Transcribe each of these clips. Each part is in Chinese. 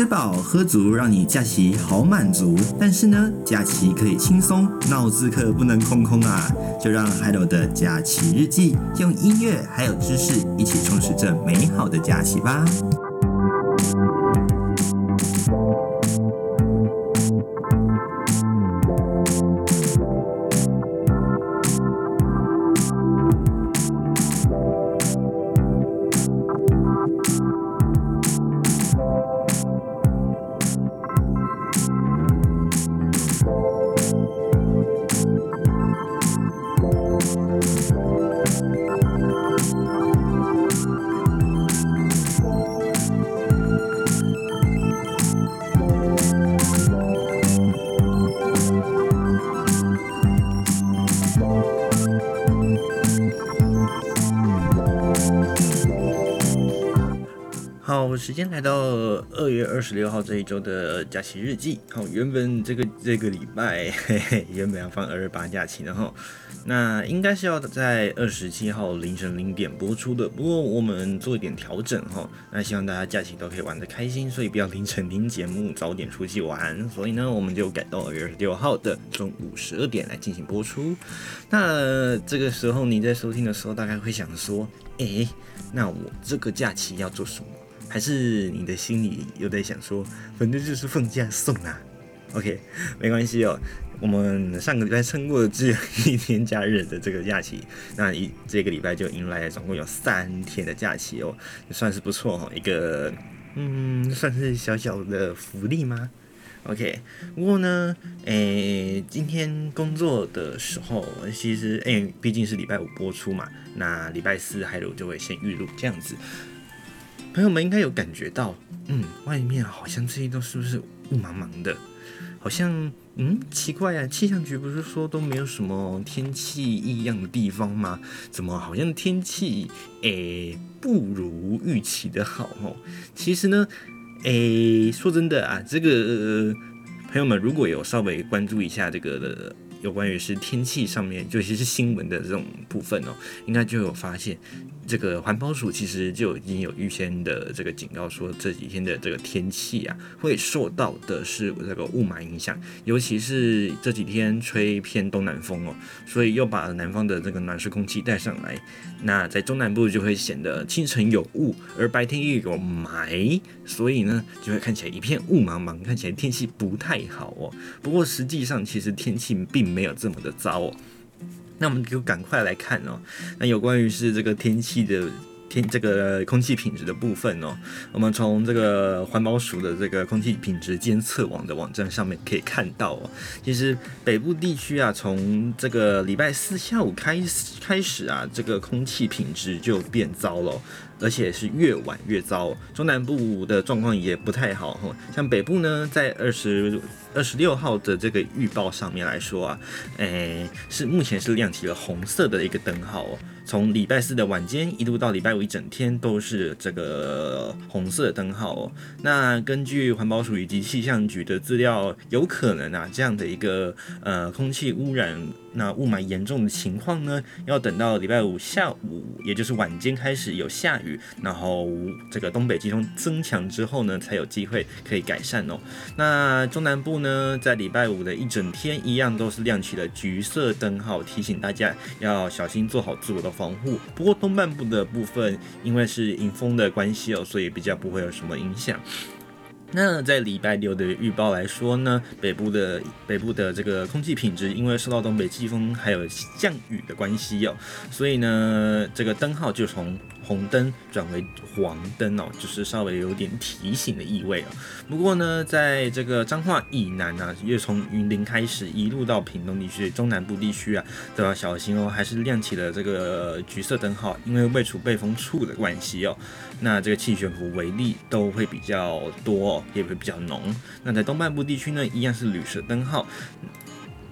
吃饱喝足，让你假期好满足。但是呢，假期可以轻松，脑子可不能空空啊！就让 Hello 的假期日记用音乐还有知识一起充实这美好的假期吧。到二月二十六号这一周的假期日记。好，原本这个这个礼拜嘿嘿原本要放二十八假期，的哈那应该是要在二十七号凌晨零点播出的。不过我们做一点调整哈，那希望大家假期都可以玩得开心，所以不要凌晨听节目，早点出去玩。所以呢，我们就改到二月二十六号的中午十二点来进行播出。那这个时候你在收听的时候，大概会想说，诶，那我这个假期要做什么？还是你的心里有在想说，反正就是放假送啊，OK，没关系哦。我们上个礼拜撑过了只有一天假日的这个假期，那一这个礼拜就迎来总共有三天的假期哦，也算是不错哈，一个嗯，算是小小的福利吗？OK，不过呢，诶，今天工作的时候，其实诶，毕竟是礼拜五播出嘛，那礼拜四还有就会先预录这样子。朋友们应该有感觉到，嗯，外面好像这些都是不是雾茫茫的？好像，嗯，奇怪啊，气象局不是说都没有什么天气异样的地方吗？怎么好像天气，诶、不如预期的好哦？其实呢，诶、说真的啊，这个、朋友们如果有稍微关注一下这个的。有关于是天气上面，尤其是新闻的这种部分哦，应该就有发现，这个环保署其实就已经有预先的这个警告说，这几天的这个天气啊，会受到的是这个雾霾影响，尤其是这几天吹偏东南风哦，所以又把南方的这个暖湿空气带上来，那在中南部就会显得清晨有雾，而白天又有霾，所以呢，就会看起来一片雾茫茫，看起来天气不太好哦。不过实际上，其实天气并没有这么的糟哦，那我们就赶快来看哦。那有关于是这个天气的天这个空气品质的部分哦，我们从这个环保署的这个空气品质监测网的网站上面可以看到哦，其实北部地区啊，从这个礼拜四下午开始开始啊，这个空气品质就变糟了。而且是越晚越糟，中南部的状况也不太好哈。像北部呢，在二十二十六号的这个预报上面来说啊，诶、是目前是亮起了红色的一个灯号哦。从礼拜四的晚间一路到礼拜五一整天都是这个红色灯号哦。那根据环保署以及气象局的资料，有可能啊这样的一个呃空气污染。那雾霾严重的情况呢，要等到礼拜五下午，也就是晚间开始有下雨，然后这个东北季风增强之后呢，才有机会可以改善哦。那中南部呢，在礼拜五的一整天一样都是亮起了橘色灯号，提醒大家要小心做好自我的防护。不过东半部的部分，因为是迎风的关系哦，所以比较不会有什么影响。那在礼拜六的预报来说呢，北部的北部的这个空气品质，因为受到东北季风还有降雨的关系哦，所以呢，这个灯号就从红灯转为黄灯哦，就是稍微有点提醒的意味哦。不过呢，在这个彰化以南啊，又从云林开始一路到屏东地区、中南部地区啊，都要小心哦，还是亮起了这个橘色灯号，因为未处备风处的关系哦。那这个气旋和微粒都会比较多哦，也会比较浓。那在东半部地区呢，一样是绿色灯号。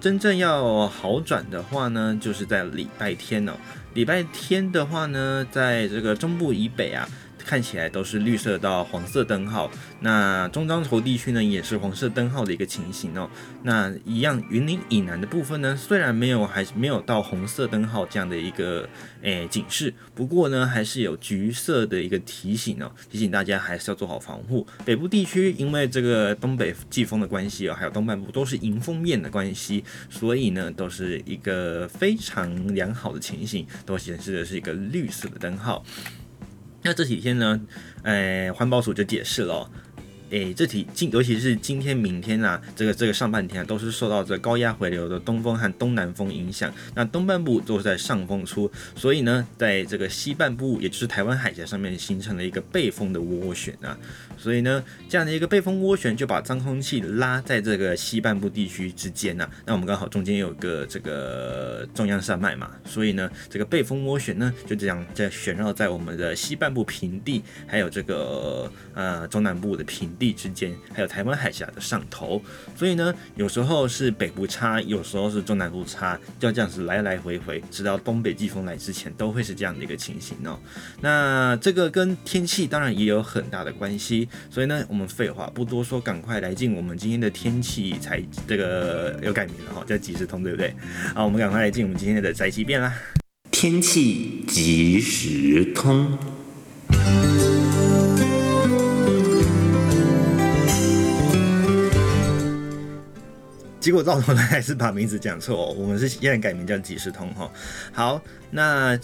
真正要好转的话呢，就是在礼拜天哦。礼拜天的话呢，在这个中部以北啊。看起来都是绿色到黄色灯号。那中彰投地区呢，也是黄色灯号的一个情形哦。那一样，云林以南的部分呢，虽然没有还没有到红色灯号这样的一个诶、警示，不过呢，还是有橘色的一个提醒哦，提醒大家还是要做好防护。北部地区因为这个东北季风的关系哦，还有东半部都是迎风面的关系，所以呢，都是一个非常良好的情形，都显示的是一个绿色的灯号。那这几天呢，呃，环保署就解释了哦。诶，这几今尤其是今天、明天啊，这个这个上半天，都是受到这高压回流的东风和东南风影响。那东半部都是在上风出，所以呢，在这个西半部，也就是台湾海峡上面形成了一个背风的涡旋啊。所以呢，这样的一个背风涡旋就把脏空气拉在这个西半部地区之间啊。那我们刚好中间有个这个中央山脉嘛，所以呢，这个背风涡旋呢就这样在旋绕在我们的西半部平地，还有这个呃中南部的平地之间，还有台湾海峡的上头，所以呢，有时候是北部差，有时候是中南部差，就这样子来来回回，直到东北季风来之前，都会是这样的一个情形哦。那这个跟天气当然也有很大的关系，所以呢，我们废话不多说，赶快来进我们今天的天气才这个有改名了哈，叫即时通，对不对？好，我们赶快来进我们今天的宅急便啦。天气即时通。结果到头来还是把名字讲错哦，我们是现在改名叫即时通哈。好，那。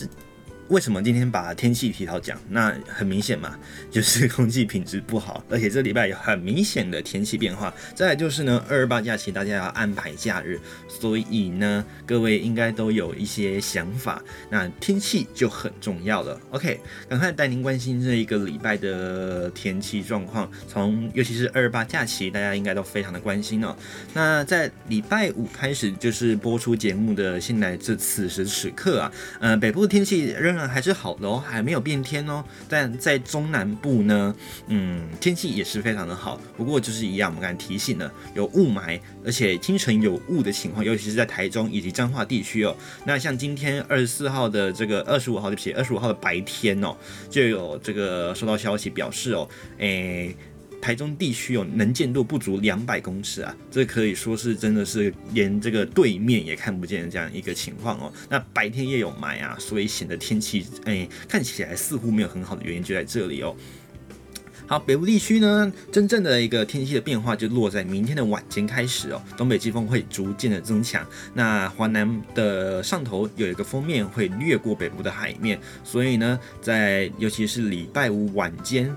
为什么今天把天气提到讲？那很明显嘛，就是空气品质不好，而且这礼拜有很明显的天气变化。再来就是呢，二二八假期大家要安排假日，所以呢，各位应该都有一些想法。那天气就很重要了。OK，赶快带您关心这一个礼拜的天气状况。从尤其是二二八假期，大家应该都非常的关心哦。那在礼拜五开始就是播出节目的现在这此时此刻啊，呃，北部天气仍然还是好的哦，还没有变天哦。但在中南部呢，嗯，天气也是非常的好。不过就是一样，我们刚才提醒了，有雾霾，而且清晨有雾的情况，尤其是在台中以及彰化地区哦。那像今天二十四号的这个二十五号，对不起，二十五号的白天哦，就有这个收到消息表示哦，诶。台中地区有能见度不足两百公尺啊，这可以说是真的是连这个对面也看不见的这样一个情况哦。那白天也有霾啊，所以显得天气哎看起来似乎没有很好的原因就在这里哦。好，北部地区呢，真正的一个天气的变化就落在明天的晚间开始哦，东北季风会逐渐的增强，那华南的上头有一个锋面会掠过北部的海面，所以呢，在尤其是礼拜五晚间。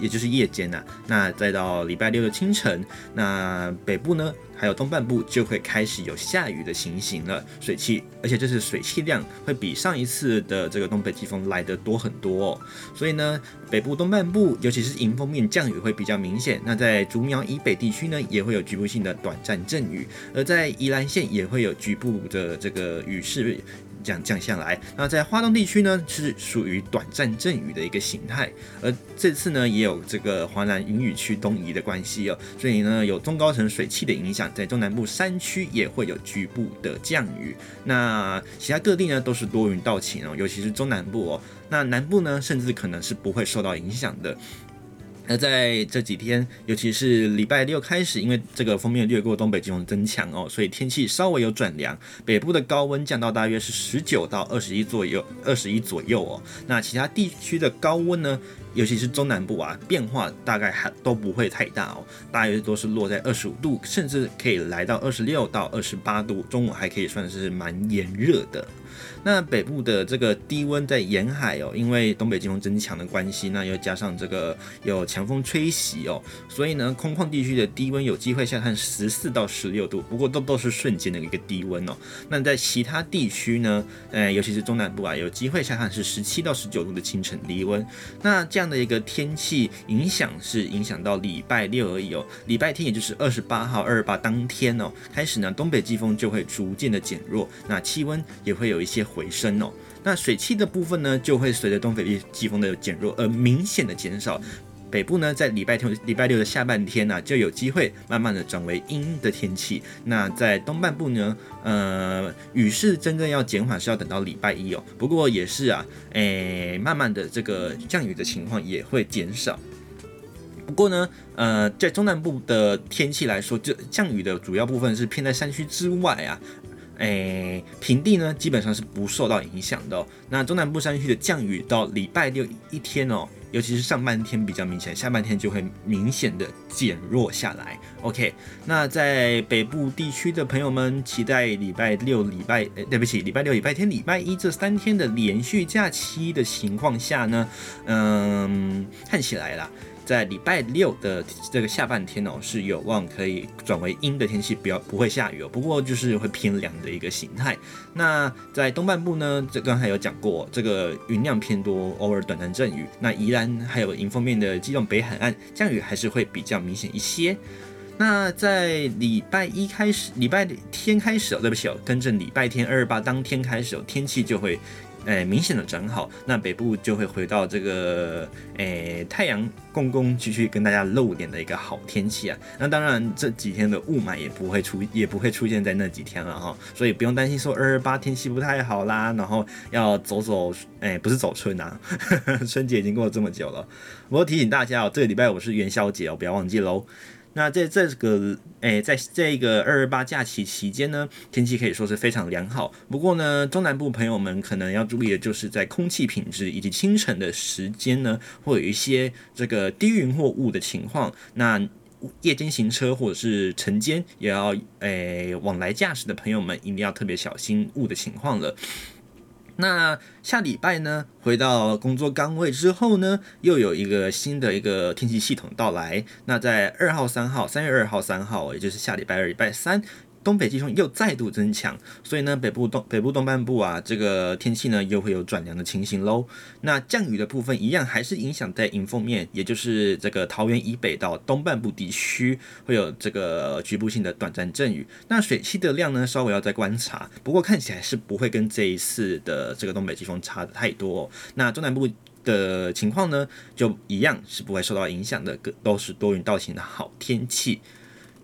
也就是夜间呐、那再到礼拜六的清晨，那北部呢，还有东半部就会开始有下雨的情形了，水汽，而且这次水汽量会比上一次的这个东北季风来得多很多哦。所以呢，北部东半部，尤其是迎风面降雨会比较明显。那在竹苗以北地区呢，也会有局部性的短暂阵雨，而在宜兰县也会有局部的这个雨势。降降下来，那在花东地区呢，是属于短暂阵雨的一个形态，而这次呢，也有这个华南云雨区东移的关系哦，所以呢，有中高层水汽的影响，在中南部山区也会有局部的降雨，那其他各地呢，都是多云到晴哦，尤其是中南部哦，那南部呢，甚至可能是不会受到影响的。那在这几天，尤其是礼拜六开始，因为这个锋面掠过东北季风增强哦，所以天气稍微有转凉。北部的高温降到大约是十九到二十一左右，二十一左右哦。那其他地区的高温呢，尤其是中南部啊，变化大概还都不会太大哦，大约都是落在二十五度，甚至可以来到二十六到二十八度，中午还可以算是蛮炎热的。那北部的这个低温在沿海哦，因为东北季风增强的关系，那又加上这个有强风吹袭哦，所以呢，空旷地区的低温有机会下探十四到十六度，不过都都是瞬间的一个低温哦。那在其他地区呢，呃，尤其是中南部啊，有机会下探是十七到十九度的清晨低温。那这样的一个天气影响是影响到礼拜六而已哦，礼拜天也就是二十八号二十八当天哦，开始呢，东北季风就会逐渐的减弱，那气温也会有一些回升哦，那水汽的部分呢，就会随着东北季风的减弱而明显的减少。北部呢，在礼拜天、礼拜六的下半天呢、就有机会慢慢的转为阴的天气。那在东半部呢，呃，雨势真正要减缓是要等到礼拜一哦。不过也是啊，诶、慢慢的这个降雨的情况也会减少。不过呢，呃，在中南部的天气来说，就降雨的主要部分是偏在山区之外啊，诶，平地呢基本上是不受到影响的哦。那中南部山区的降雨到礼拜六一天哦，尤其是上半天比较明显，下半天就会明显的减弱下来。OK，那在北部地区的朋友们，期待礼拜六、礼拜，诶，对不起，礼拜六、礼拜天、礼拜一这三天的连续假期的情况下呢，嗯，看起来啦。在礼拜六的这个下半天哦，是有望可以转为阴的天气，不要不会下雨哦。不过就是会偏凉的一个形态。那在东半部呢，这刚才有讲过，这个云量偏多，偶尔短暂阵雨。那宜兰还有迎风面的基隆北海岸降雨还是会比较明显一些。那在礼拜一开始，礼拜天开始哦，对不起哦，跟着礼拜天二二八当天开始哦，天气就会。诶，明显的转好，那北部就会回到这个诶太阳公公继续跟大家露脸的一个好天气啊。那当然这几天的雾霾也不会出，也不会出现在那几天了哈。所以不用担心说二二八天气不太好啦，然后要走走，诶，不是走春呐，春节已经过了这么久了。我提醒大家哦，这个礼拜五是元宵节哦，不要忘记喽。那在这个诶、在这个二二八假期期间呢，天气可以说是非常良好。不过呢，中南部朋友们可能要注意的就是在空气品质以及清晨的时间呢，会有一些这个低云或雾的情况。那夜间行车或者是晨间也要诶、往来驾驶的朋友们一定要特别小心雾的情况了。那下礼拜呢，回到工作岗位之后呢，又有一个新的一个天气系统到来。那在二号、三号，三月二号、三号，也就是下礼拜二、礼拜三。东北季风又再度增强，所以呢，北部东北部东半部啊，这个天气呢又会有转凉的情形喽。那降雨的部分一样还是影响在迎风面，也就是这个桃园以北到东半部地区会有这个局部性的短暂阵雨。那水汽的量呢，稍微要再观察，不过看起来是不会跟这一次的这个东北季风差的太多。那中南部的情况呢，就一样是不会受到影响的，都是多云到晴的好天气。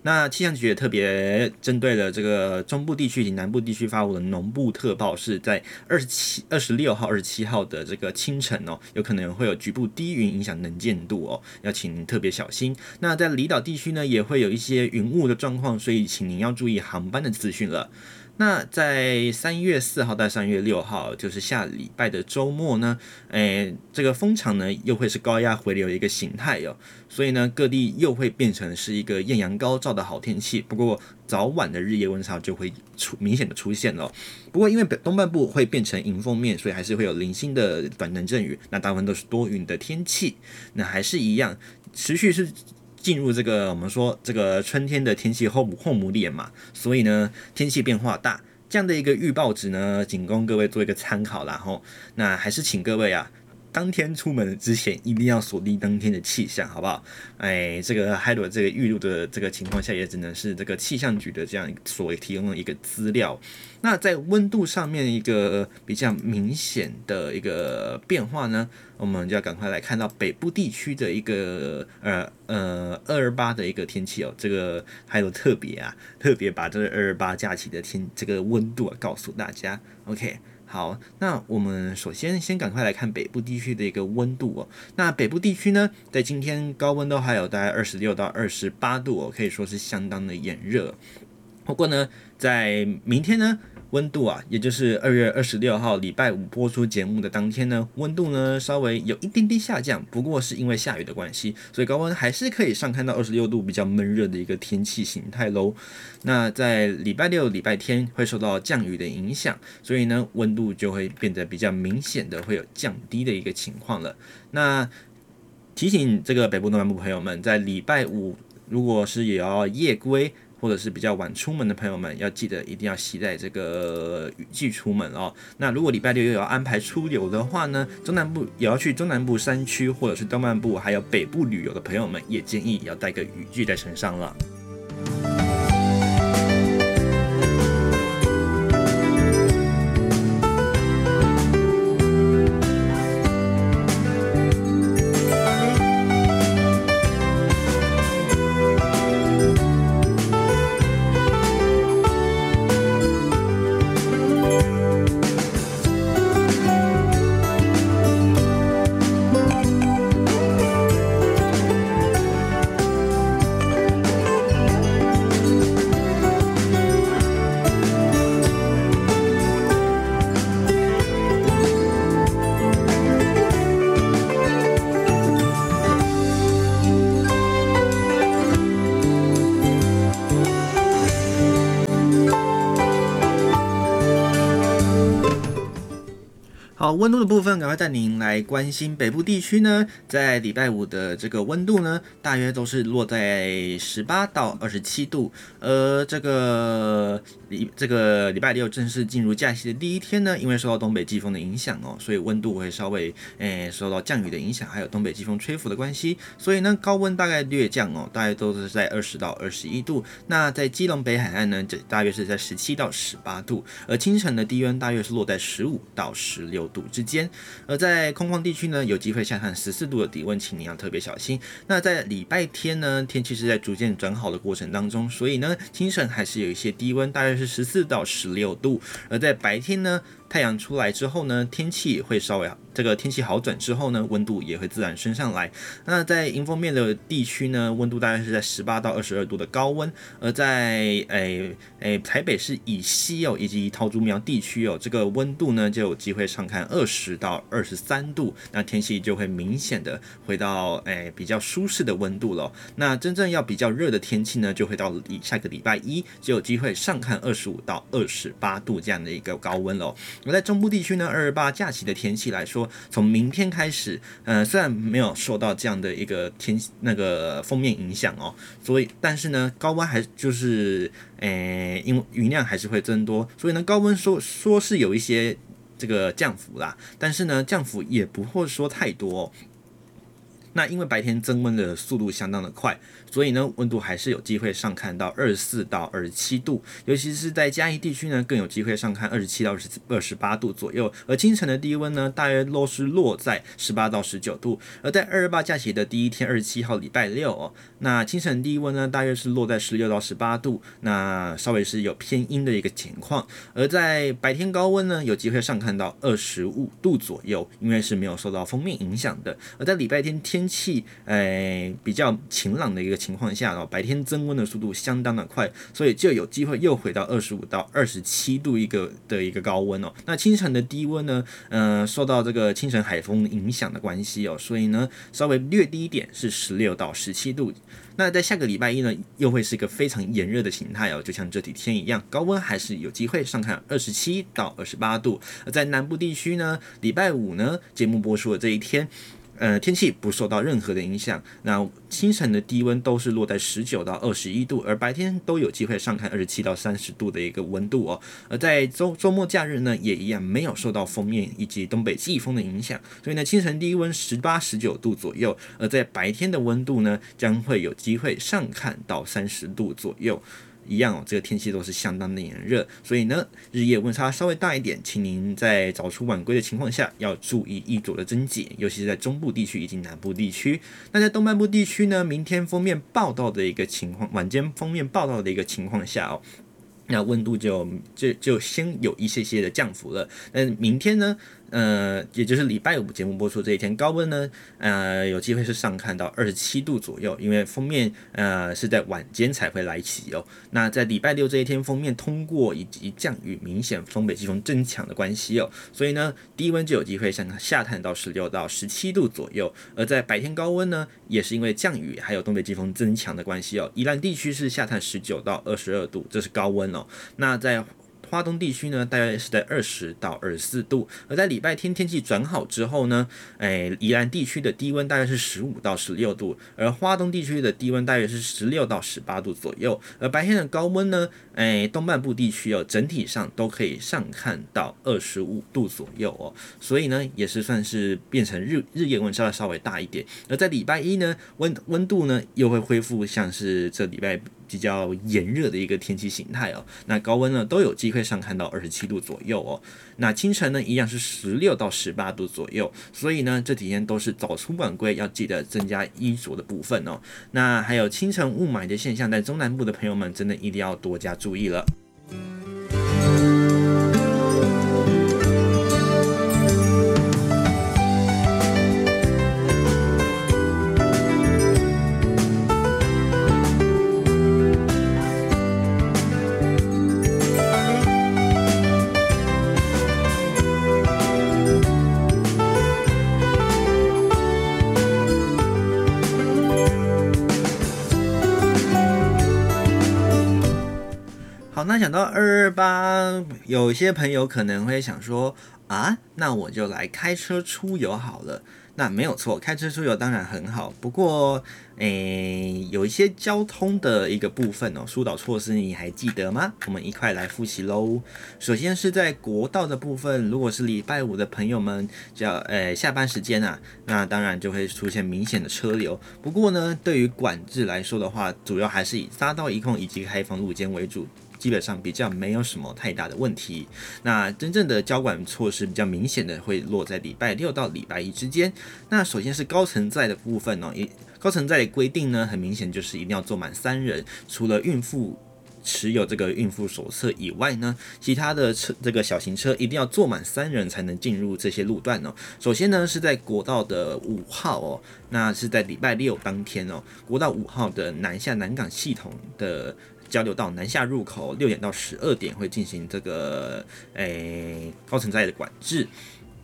那气象局也特别针对了这个中部地区以及南部地区发布了浓雾特报，是在二十七、二十六号、二十七号的这个清晨哦，有可能会有局部低云影响能见度哦，要请您特别小心。那在离岛地区呢，也会有一些云雾的状况，所以请您要注意航班的资讯了。那在三月四号到三月六号，就是下礼拜的周末呢，诶、这个风场呢又会是高压回流一个形态哟，所以呢各地又会变成是一个艳阳高照的好天气。不过早晚的日夜温差就会出明显的出现了。不过因为东半部会变成迎风面，所以还是会有零星的短暂阵雨。那大部分都是多云的天气，那还是一样持续是。进入这个我们说这个春天的天气后后母脸嘛，所以呢天气变化大，这样的一个预报值呢，仅供各位做一个参考啦吼。那还是请各位啊，当天出门之前一定要锁定当天的气象，好不好？哎，这个还有这个预录的这个情况下，也只能是这个气象局的这样所提供的一个资料。那在温度上面一个比较明显的一个变化呢，我们就要赶快来看到北部地区的一个呃呃二二八的一个天气哦，这个还有特别啊，特别把这个二二八假期的天这个温度啊告诉大家。OK，好，那我们首先先赶快来看北部地区的一个温度哦。那北部地区呢，在今天高温都还有大概二十六到二十八度哦，可以说是相当的炎热。不过呢，在明天呢，温度啊，也就是二月二十六号礼拜五播出节目的当天呢，温度呢稍微有一点点下降，不过是因为下雨的关系，所以高温还是可以上看到二十六度，比较闷热的一个天气形态喽。那在礼拜六、礼拜天会受到降雨的影响，所以呢，温度就会变得比较明显的会有降低的一个情况了。那提醒这个北部、东南部朋友们，在礼拜五如果是也要夜归。或者是比较晚出门的朋友们，要记得一定要携带这个雨具出门哦。那如果礼拜六又要安排出游的话呢，中南部也要去中南部山区或者是东半部还有北部旅游的朋友们，也建议要带个雨具在身上了。好，温度的部分，赶快带您来关心北部地区呢，在礼拜五的这个温度呢，大约都是落在十八到二十七度。而这个礼这个礼拜六正式进入假期的第一天呢，因为受到东北季风的影响哦，所以温度会稍微诶、受到降雨的影响，还有东北季风吹拂的关系，所以呢高温大概略降哦，大概都是在二十到二十一度。那在基隆北海岸呢，这大约是在十七到十八度，而清晨的低温大约是落在十五到十六度之间，而在空旷地区呢，有机会下探十四度的低温，请你要特别小心。那在礼拜天呢，天气是在逐渐转好的过程当中，所以呢，清晨还是有一些低温，大约是十四到十六度。而在白天呢，太阳出来之后呢，天气会稍微这个天气好转之后呢，温度也会自然升上来。那在迎风面的地区呢，温度大概是在十八到二十二度的高温。而在诶诶、台北市以西哦，以及桃竹苗地区哦，这个温度呢就有机会上看二十到二十三度，那天气就会明显的回到诶、比较舒适的温度了。那真正要比较热的天气呢，就会到以下个礼拜一就有机会上看二十五到二十八度这样的一个高温了。而在中部地区呢，二十八假期的天气来说，从明天开始，呃，虽然没有受到这样的一个天那个封面影响哦，所以但是呢，高温还就是，诶、呃，因为云量还是会增多，所以呢，高温说说是有一些这个降幅啦，但是呢，降幅也不会说太多。那因为白天增温的速度相当的快，所以呢，温度还是有机会上看到二十四到二十七度，尤其是在嘉义地区呢，更有机会上看二十七到二十二十八度左右。而清晨的低温呢，大约都是落在十八到十九度。而在二二八假期的第一天，二十七号礼拜六哦，那清晨低温呢，大约是落在十六到十八度，那稍微是有偏阴的一个情况。而在白天高温呢，有机会上看到二十五度左右，因为是没有受到锋面影响的。而在礼拜天天气诶比较晴朗的一个情况下哦，白天增温的速度相当的快，所以就有机会又回到二十五到二十七度一个的一个高温哦。那清晨的低温呢，呃，受到这个清晨海风影响的关系哦，所以呢稍微略低一点是十六到十七度。那在下个礼拜一呢，又会是一个非常炎热的形态哦，就像这几天一样，高温还是有机会上看二十七到二十八度。而在南部地区呢，礼拜五呢节目播出的这一天。呃，天气不受到任何的影响，那清晨的低温都是落在十九到二十一度，而白天都有机会上看二十七到三十度的一个温度哦。而在周周末假日呢，也一样没有受到封面以及东北季风的影响，所以呢，清晨低温十八、十九度左右，而在白天的温度呢，将会有机会上看到三十度左右。一样哦，这个天气都是相当的炎热，所以呢，日夜温差稍微大一点，请您在早出晚归的情况下要注意衣着的增减，尤其是在中部地区以及南部地区。那在东半部地区呢，明天封面报道的一个情况，晚间封面报道的一个情况下哦，那温度就就就先有一些些的降幅了。那明天呢？呃，也就是礼拜五节目播出这一天，高温呢，呃，有机会是上看到二十七度左右，因为封面呃是在晚间才会来袭哦。那在礼拜六这一天，封面通过以及降雨明显，东北季风增强的关系哦，所以呢，低温就有机会向下探到十六到十七度左右。而在白天高温呢，也是因为降雨还有东北季风增强的关系哦，宜兰地区是下探十九到二十二度，这是高温哦。那在花东地区呢，大约是在二十到二十四度，而在礼拜天天气转好之后呢，哎，宜兰地区的低温大约是十五到十六度，而花东地区的低温大约是十六到十八度左右，而白天的高温呢，哎，东半部地区哦，整体上都可以上看到二十五度左右哦，所以呢，也是算是变成日日夜温差稍微大一点，而在礼拜一呢，温温度呢又会恢复像是这礼拜。比较炎热的一个天气形态哦，那高温呢都有机会上看到二十七度左右哦，那清晨呢一样是十六到十八度左右，所以呢这几天都是早出晚归，要记得增加衣着的部分哦。那还有清晨雾霾的现象，在中南部的朋友们真的一定要多加注意了。那讲到二二八，有些朋友可能会想说，啊，那我就来开车出游好了。那没有错，开车出游当然很好。不过，诶，有一些交通的一个部分哦，疏导措施你还记得吗？我们一块来复习喽。首先是在国道的部分，如果是礼拜五的朋友们，叫诶下班时间啊，那当然就会出现明显的车流。不过呢，对于管制来说的话，主要还是以匝道一控以及开放路肩为主。基本上比较没有什么太大的问题。那真正的交管措施比较明显的会落在礼拜六到礼拜一之间。那首先是高乘载的部分哦，一高乘载的规定呢，很明显就是一定要坐满三人，除了孕妇持有这个孕妇手册以外呢，其他的车这个小型车一定要坐满三人才能进入这些路段哦。首先呢是在国道的五号哦，那是在礼拜六当天哦，国道五号的南下南港系统的。交流道南下入口六点到十二点会进行这个诶、高层载的管制。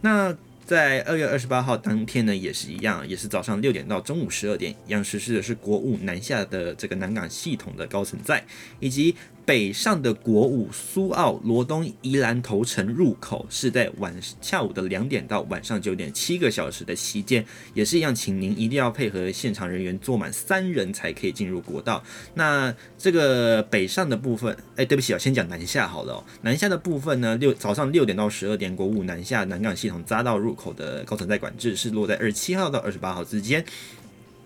那在二月二十八号当天呢，也是一样，也是早上六点到中午十二点，一样实施的是国务南下的这个南港系统的高层载，以及。北上的国五苏澳罗东宜兰头城入口是在晚下午的两点到晚上九点，七个小时的期间，也是一样，请您一定要配合现场人员坐满三人才可以进入国道。那这个北上的部分，哎，对不起啊，先讲南下好了。南下的部分呢，六早上六点到十二点，国五南下南港系统匝道入口的高层在管制是落在二十七号到二十八号之间。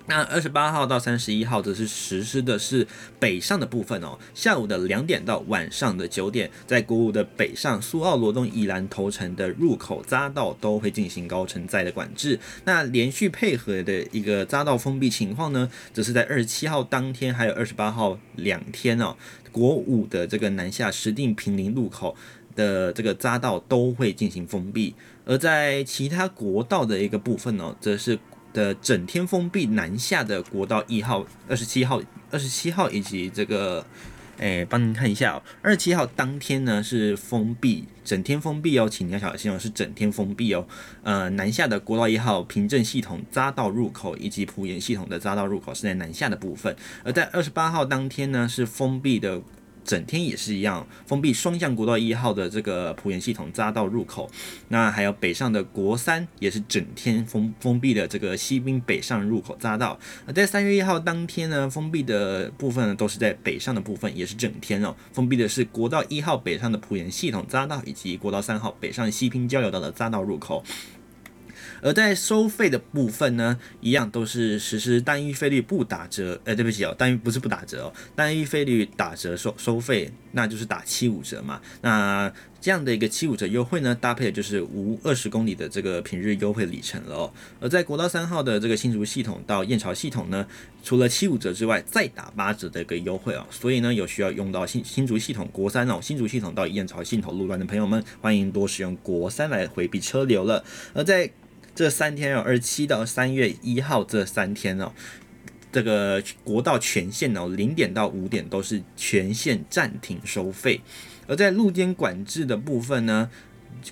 那二十八号到三十一号则是实施的是北上的部分哦，下午的两点到晚上的九点，在国五的北上苏澳罗东宜兰头城的入口匝道都会进行高承载的管制。那连续配合的一个匝道封闭情况呢，则是在二十七号当天还有二十八号两天哦，国五的这个南下石碇平林路口的这个匝道都会进行封闭，而在其他国道的一个部分呢，则是。的整天封闭南下的国道一号、二十七号、二十七号以及这个，诶，帮您看一下哦，二十七号当天呢是封闭，整天封闭哦，请你要小心哦，是整天封闭哦。呃，南下的国道一号平镇系统匝道入口以及埔盐系统的匝道入口是在南下的部分，而在二十八号当天呢是封闭的。整天也是一样，封闭双向国道一号的这个浦沿系统匝道入口，那还有北上的国三也是整天封封闭的这个西滨北上入口匝道。而在三月一号当天呢，封闭的部分呢都是在北上的部分，也是整天哦。封闭的是国道一号北上的浦沿系统匝道以及国道三号北上西滨交流道的匝道入口。而在收费的部分呢，一样都是实施单一费率不打折。呃，对不起哦，单一不是不打折哦，单一费率打折收收费，那就是打七五折嘛。那这样的一个七五折优惠呢，搭配就是无二十公里的这个平日优惠里程了哦。而在国道三号的这个新竹系统到燕巢系统呢，除了七五折之外，再打八折的一个优惠哦。所以呢，有需要用到新新竹系统国三哦，新竹系统到燕巢系统路段的朋友们，欢迎多使用国三来回避车流了。而在这三天哦，二七到三月一号这三天哦，这个国道全线哦，零点到五点都是全线暂停收费，而在路肩管制的部分呢，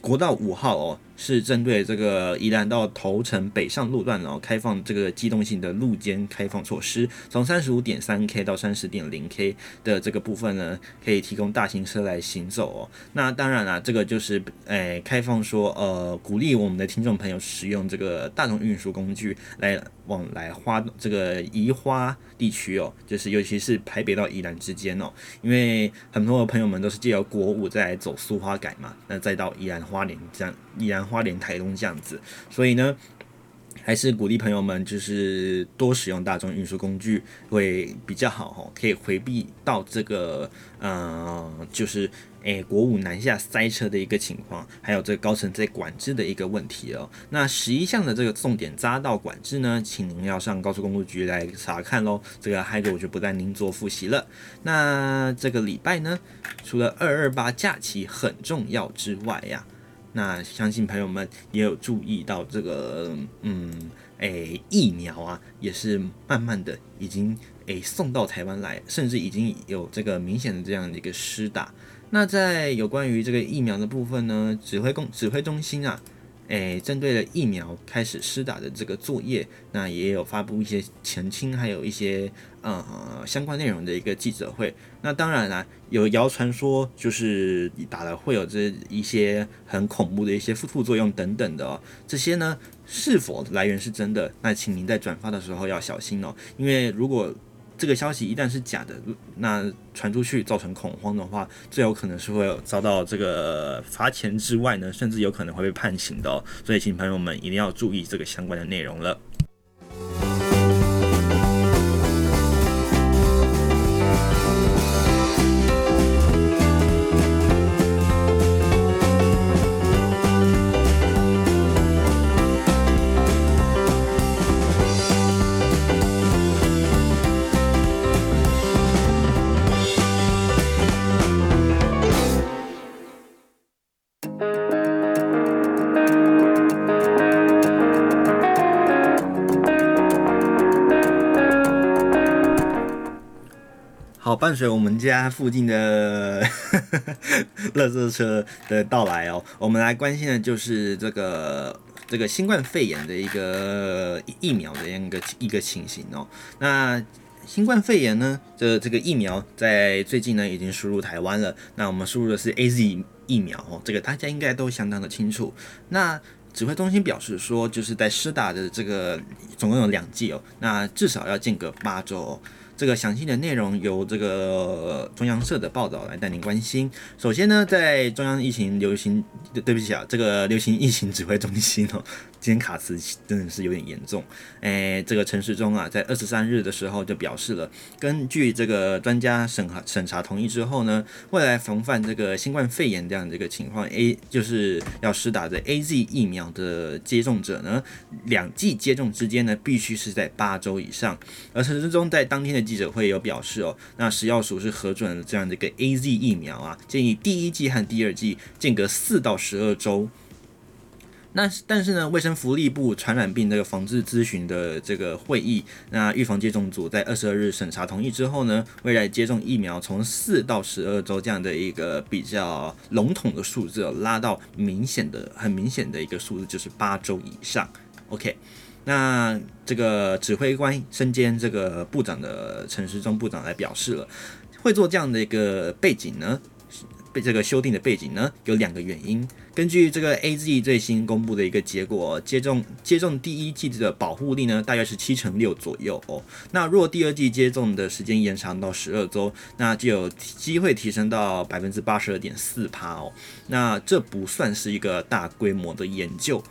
国道五号哦。是针对这个宜兰到头城北上路段，然后开放这个机动性的路肩开放措施，从三十五点三 K 到三十点零 K 的这个部分呢，可以提供大型车来行走哦。那当然啦，这个就是诶、哎、开放说呃鼓励我们的听众朋友使用这个大众运输工具来往来花这个宜花地区哦，就是尤其是台北到宜兰之间哦，因为很多的朋友们都是借由国五再来走苏花改嘛，那再到宜兰花莲这样宜兰。花莲、台东这样子，所以呢，还是鼓励朋友们就是多使用大众运输工具会比较好哈，可以回避到这个呃，就是诶、国五南下塞车的一个情况，还有这高层在管制的一个问题哦。那十一项的这个重点匝道管制呢，请您要上高速公路局来查看喽。这个嗨哥我就不带您做复习了。那这个礼拜呢，除了二二八假期很重要之外呀。那相信朋友们也有注意到这个，嗯，诶、疫苗啊，也是慢慢的已经诶、送到台湾来，甚至已经有这个明显的这样的一个施打。那在有关于这个疫苗的部分呢，指挥公指挥中心啊，诶，针对了疫苗开始施打的这个作业，那也有发布一些澄清，还有一些呃相关内容的一个记者会。那当然啦，有谣传说就是打了会有这一些很恐怖的一些副作用等等的哦，这些呢是否来源是真的？那请您在转发的时候要小心哦，因为如果这个消息一旦是假的，那传出去造成恐慌的话，最有可能是会遭到这个罚钱之外呢，甚至有可能会被判刑的哦。所以，请朋友们一定要注意这个相关的内容了。伴随我们家附近的 垃圾车的到来哦，我们来关心的就是这个这个新冠肺炎的一个疫苗的一个一个情形哦。那新冠肺炎呢，这这个疫苗在最近呢已经输入台湾了。那我们输入的是 AZ 疫苗哦，这个大家应该都相当的清楚。那指挥中心表示说，就是在施打的这个总共有两剂哦，那至少要间隔八周哦。这个详细的内容由这个中央社的报道来带您关心。首先呢，在中央疫情流行，对不起啊，这个流行疫情指挥中心哦。今天卡词真的是有点严重，诶，这个陈时中啊，在二十三日的时候就表示了，根据这个专家审核审查同意之后呢，未来防范这个新冠肺炎这样的一个情况，A 就是要施打的 AZ 疫苗的接种者呢，两剂接种之间呢，必须是在八周以上。而陈时中在当天的记者会有表示哦，那食药署是核准了这样的一个 AZ 疫苗啊，建议第一剂和第二剂间隔四到十二周。那但是呢，卫生福利部传染病这个防治咨询的这个会议，那预防接种组在二十二日审查同意之后呢，未来接种疫苗从四到十二周这样的一个比较笼统的数字，拉到明显的、很明显的一个数字，就是八周以上。OK，那这个指挥官身兼这个部长的陈时中部长来表示了，会做这样的一个背景呢。被这个修订的背景呢，有两个原因。根据这个 AZ 最新公布的一个结果，接种接种第一剂的保护力呢，大约是七成六左右哦。那若第二剂接种的时间延长到十二周，那就有机会提升到百分之八十二点四趴哦。那这不算是一个大规模的研究，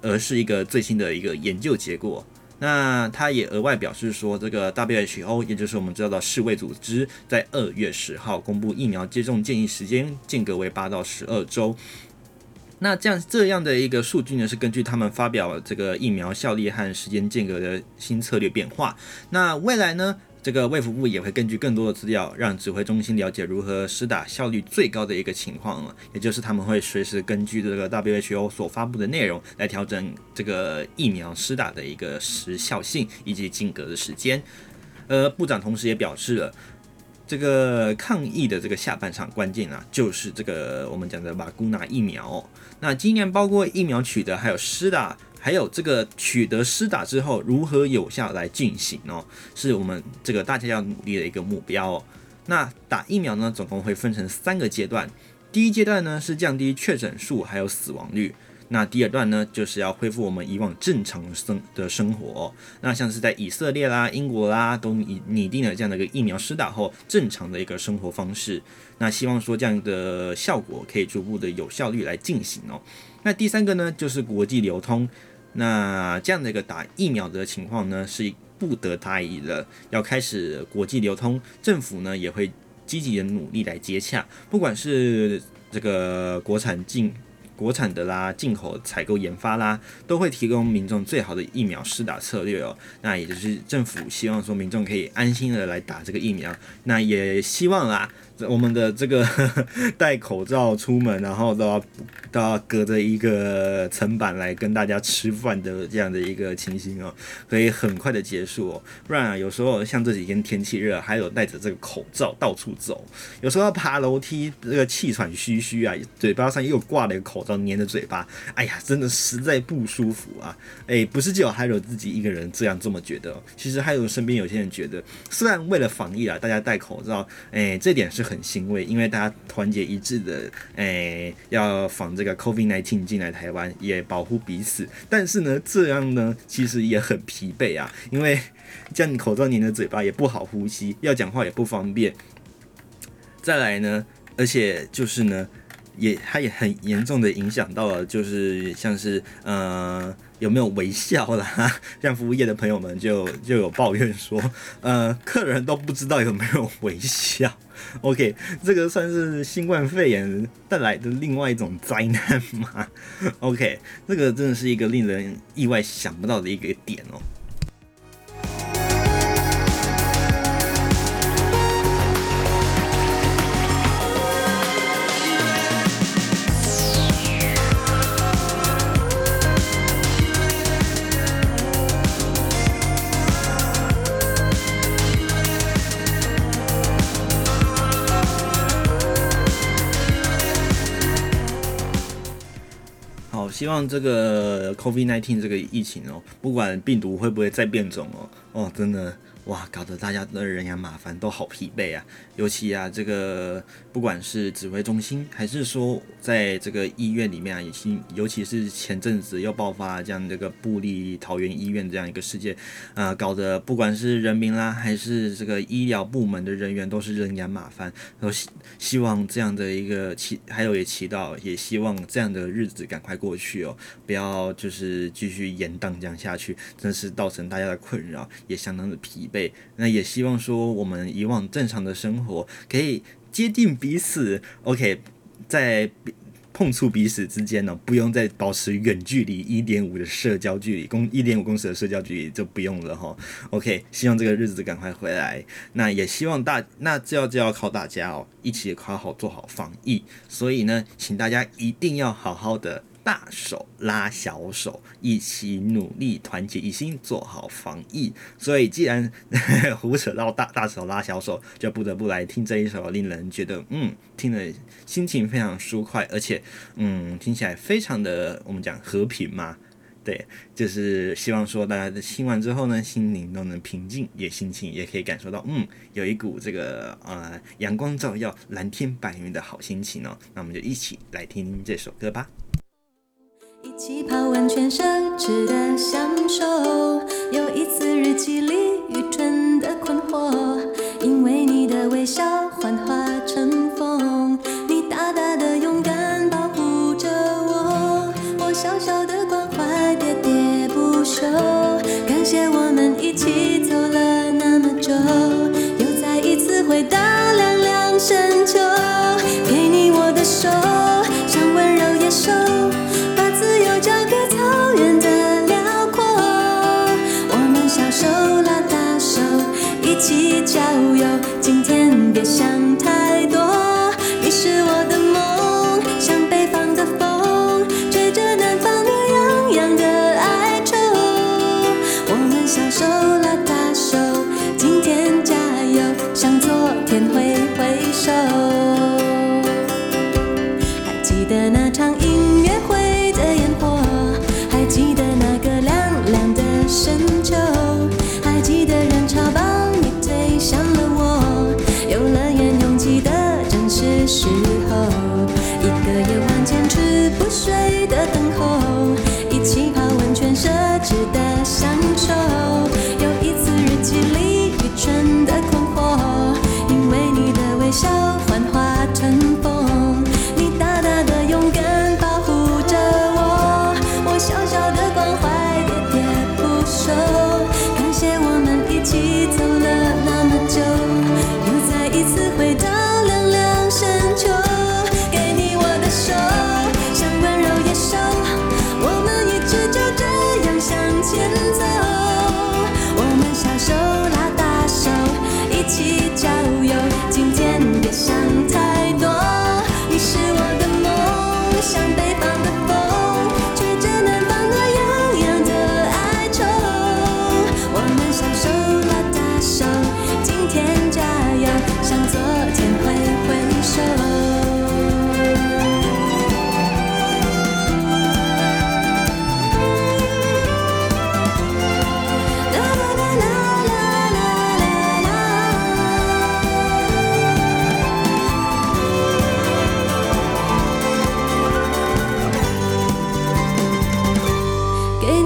而是一个最新的一个研究结果。那他也额外表示说，这个 WHO，也就是我们知道的世卫组织，在二月十号公布疫苗接种建议时间间隔为八到十二周。那这样这样的一个数据呢，是根据他们发表这个疫苗效力和时间间隔的新策略变化。那未来呢？这个卫福部也会根据更多的资料，让指挥中心了解如何施打效率最高的一个情况了。也就是他们会随时根据这个 WHO 所发布的内容来调整这个疫苗施打的一个时效性以及间隔的时间。呃部长同时也表示了，这个抗疫的这个下半场关键啊，就是这个我们讲的瓦古纳疫苗。那今年包括疫苗取得还有施打。还有这个取得施打之后如何有效来进行哦，是我们这个大家要努力的一个目标哦。那打疫苗呢，总共会分成三个阶段。第一阶段呢是降低确诊数还有死亡率。那第二段呢就是要恢复我们以往正常生的生活。那像是在以色列啦、英国啦都拟拟定了这样的一个疫苗施打后正常的一个生活方式。那希望说这样的效果可以逐步的有效率来进行哦。那第三个呢就是国际流通。那这样的一个打疫苗的情况呢，是不得大意的，要开始国际流通，政府呢也会积极的努力来接洽，不管是这个国产进。国产的啦，进口采购研发啦，都会提供民众最好的疫苗施打策略哦。那也就是政府希望说民众可以安心的来打这个疫苗。那也希望啦，我们的这个 戴口罩出门，然后都要都要隔着一个层板来跟大家吃饭的这样的一个情形哦，可以很快的结束哦。不然啊，有时候像这几天天气热，还有戴着这个口罩到处走，有时候要爬楼梯，这个气喘吁吁啊，嘴巴上又挂了一个口罩。粘着嘴巴，哎呀，真的实在不舒服啊！哎，不是只有还有自己一个人这样这么觉得，其实还有身边有些人觉得，虽然为了防疫啊，大家戴口罩，哎，这点是很欣慰，因为大家团结一致的，哎，要防这个 COVID-19 进来台湾，也保护彼此。但是呢，这样呢，其实也很疲惫啊，因为这样你口罩黏的嘴巴也不好呼吸，要讲话也不方便。再来呢，而且就是呢。也，它也很严重的影响到了，就是像是呃有没有微笑啦，像服务业的朋友们就就有抱怨说，呃客人都不知道有没有微笑。OK，这个算是新冠肺炎带来的另外一种灾难吗？OK，这个真的是一个令人意外想不到的一个点哦。希望这个 COVID-19 这个疫情哦，不管病毒会不会再变种哦，哦，真的。哇，搞得大家的人仰马翻，都好疲惫啊！尤其啊，这个不管是指挥中心，还是说在这个医院里面啊，也新，尤其是前阵子又爆发这样这个布立桃园医院这样一个事件，啊、搞得不管是人民啦，还是这个医疗部门的人员，都是人仰马翻，都希希望这样的一个祈，还有也祈祷，也希望这样的日子赶快过去哦，不要就是继续延宕这样下去，真是造成大家的困扰，也相当的疲。对那也希望说，我们以往正常的生活可以接近彼此，OK，在碰触彼此之间呢，不用再保持远距离一点五的社交距离，公一点五公尺的社交距离就不用了哈，OK，希望这个日子赶快回来。那也希望大，那这要就要靠大家哦，一起好好做好防疫。所以呢，请大家一定要好好的。大手拉小手，一起努力，团结一心，做好防疫。所以，既然 胡扯到大大手拉小手，就不得不来听这一首令人觉得嗯，听了心情非常舒快，而且嗯，听起来非常的我们讲和平嘛。对，就是希望说大家听完之后呢，心灵都能平静，也心情也可以感受到嗯，有一股这个呃阳光照耀、蓝天白云的好心情哦。那我们就一起来听听这首歌吧。一起泡温泉，奢侈的享受。有一次日记里愚蠢的困惑，因为你的微笑幻化成风，你大大的勇敢保护着我，我小小的关怀喋喋不休。感谢我们一起走了那么久，又再一次回到凉凉深秋，给你我的手，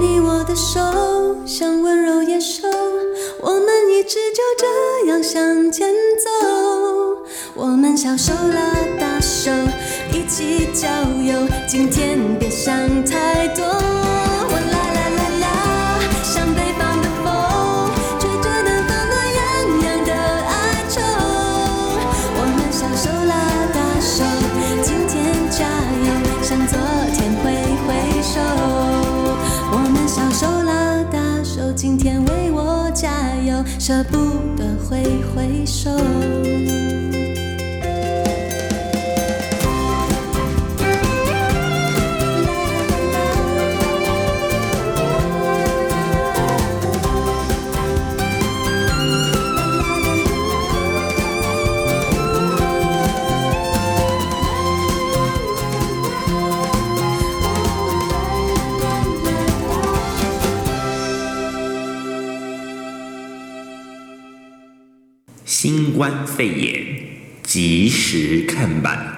你我的手，像温柔野兽，我们一直就这样向前走。我们小手拉大手，一起郊游，今天别想太多。舍不得挥挥手。冠肺炎及时看板。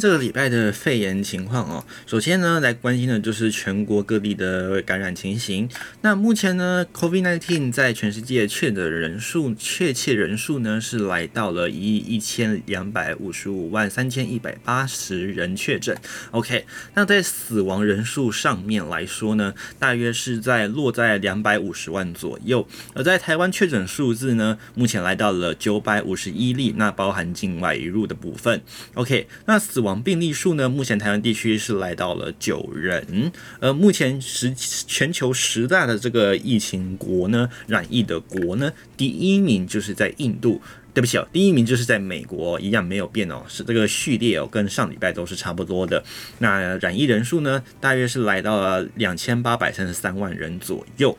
这个礼拜的肺炎情况哦。首先呢，来关心的就是全国各地的感染情形。那目前呢，COVID-19 在全世界确诊人数，确切人数呢是来到了一亿一千两百五十五万三千一百八十人确诊。OK，那在死亡人数上面来说呢，大约是在落在两百五十万左右。而在台湾确诊数字呢，目前来到了九百五十一例，那包含境外移入的部分。OK，那。死亡亡病例数呢？目前台湾地区是来到了九人。呃，目前十全球十大的这个疫情国呢，染疫的国呢，第一名就是在印度。对不起哦，第一名就是在美国，一样没有变哦，是这个序列哦，跟上礼拜都是差不多的。那染疫人数呢，大约是来到了两千八百三十三万人左右。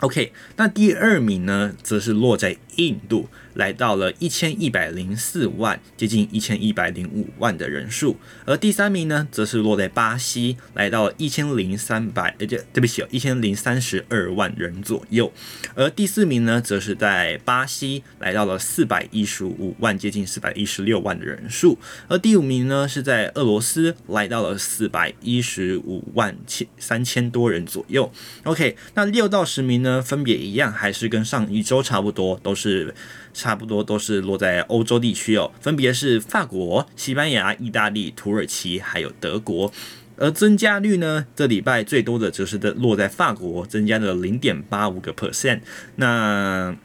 OK，那第二名呢，则是落在印度。来到了一千一百零四万，接近一千一百零五万的人数，而第三名呢，则是落在巴西，来到了一千零三百，呃，对不起，一千零三十二万人左右，而第四名呢，则是在巴西，来到了四百一十五万，接近四百一十六万的人数，而第五名呢，是在俄罗斯，来到了四百一十五万千三千多人左右。OK，那六到十名呢，分别一样，还是跟上一周差不多，都是。差不多都是落在欧洲地区哦，分别是法国、西班牙、意大利、土耳其还有德国，而增加率呢，这礼拜最多的就是的落在法国，增加了零点八五个 percent。那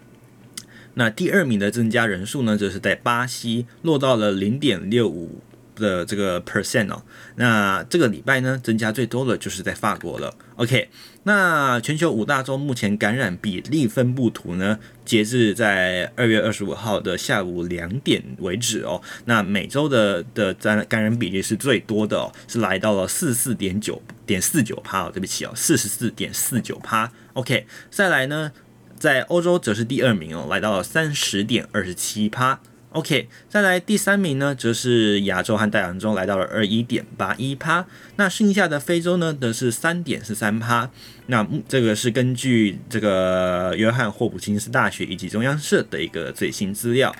那第二名的增加人数呢，就是在巴西，落到了零点六五。的这个 percent 哦，那这个礼拜呢，增加最多的就是在法国了。OK，那全球五大洲目前感染比例分布图呢，截至在二月二十五号的下午两点为止哦，那美洲的的感感染比例是最多的哦，是来到了四四点九点四九趴哦，对不起哦，四十四点四九趴。OK，再来呢，在欧洲则是第二名哦，来到了三十点二十七趴。OK，再来第三名呢，则是亚洲和大洋洲来到了二一点八一趴，那剩下的非洲呢，则是三点四三趴。那这个是根据这个约翰霍普金斯大学以及中央社的一个最新资料，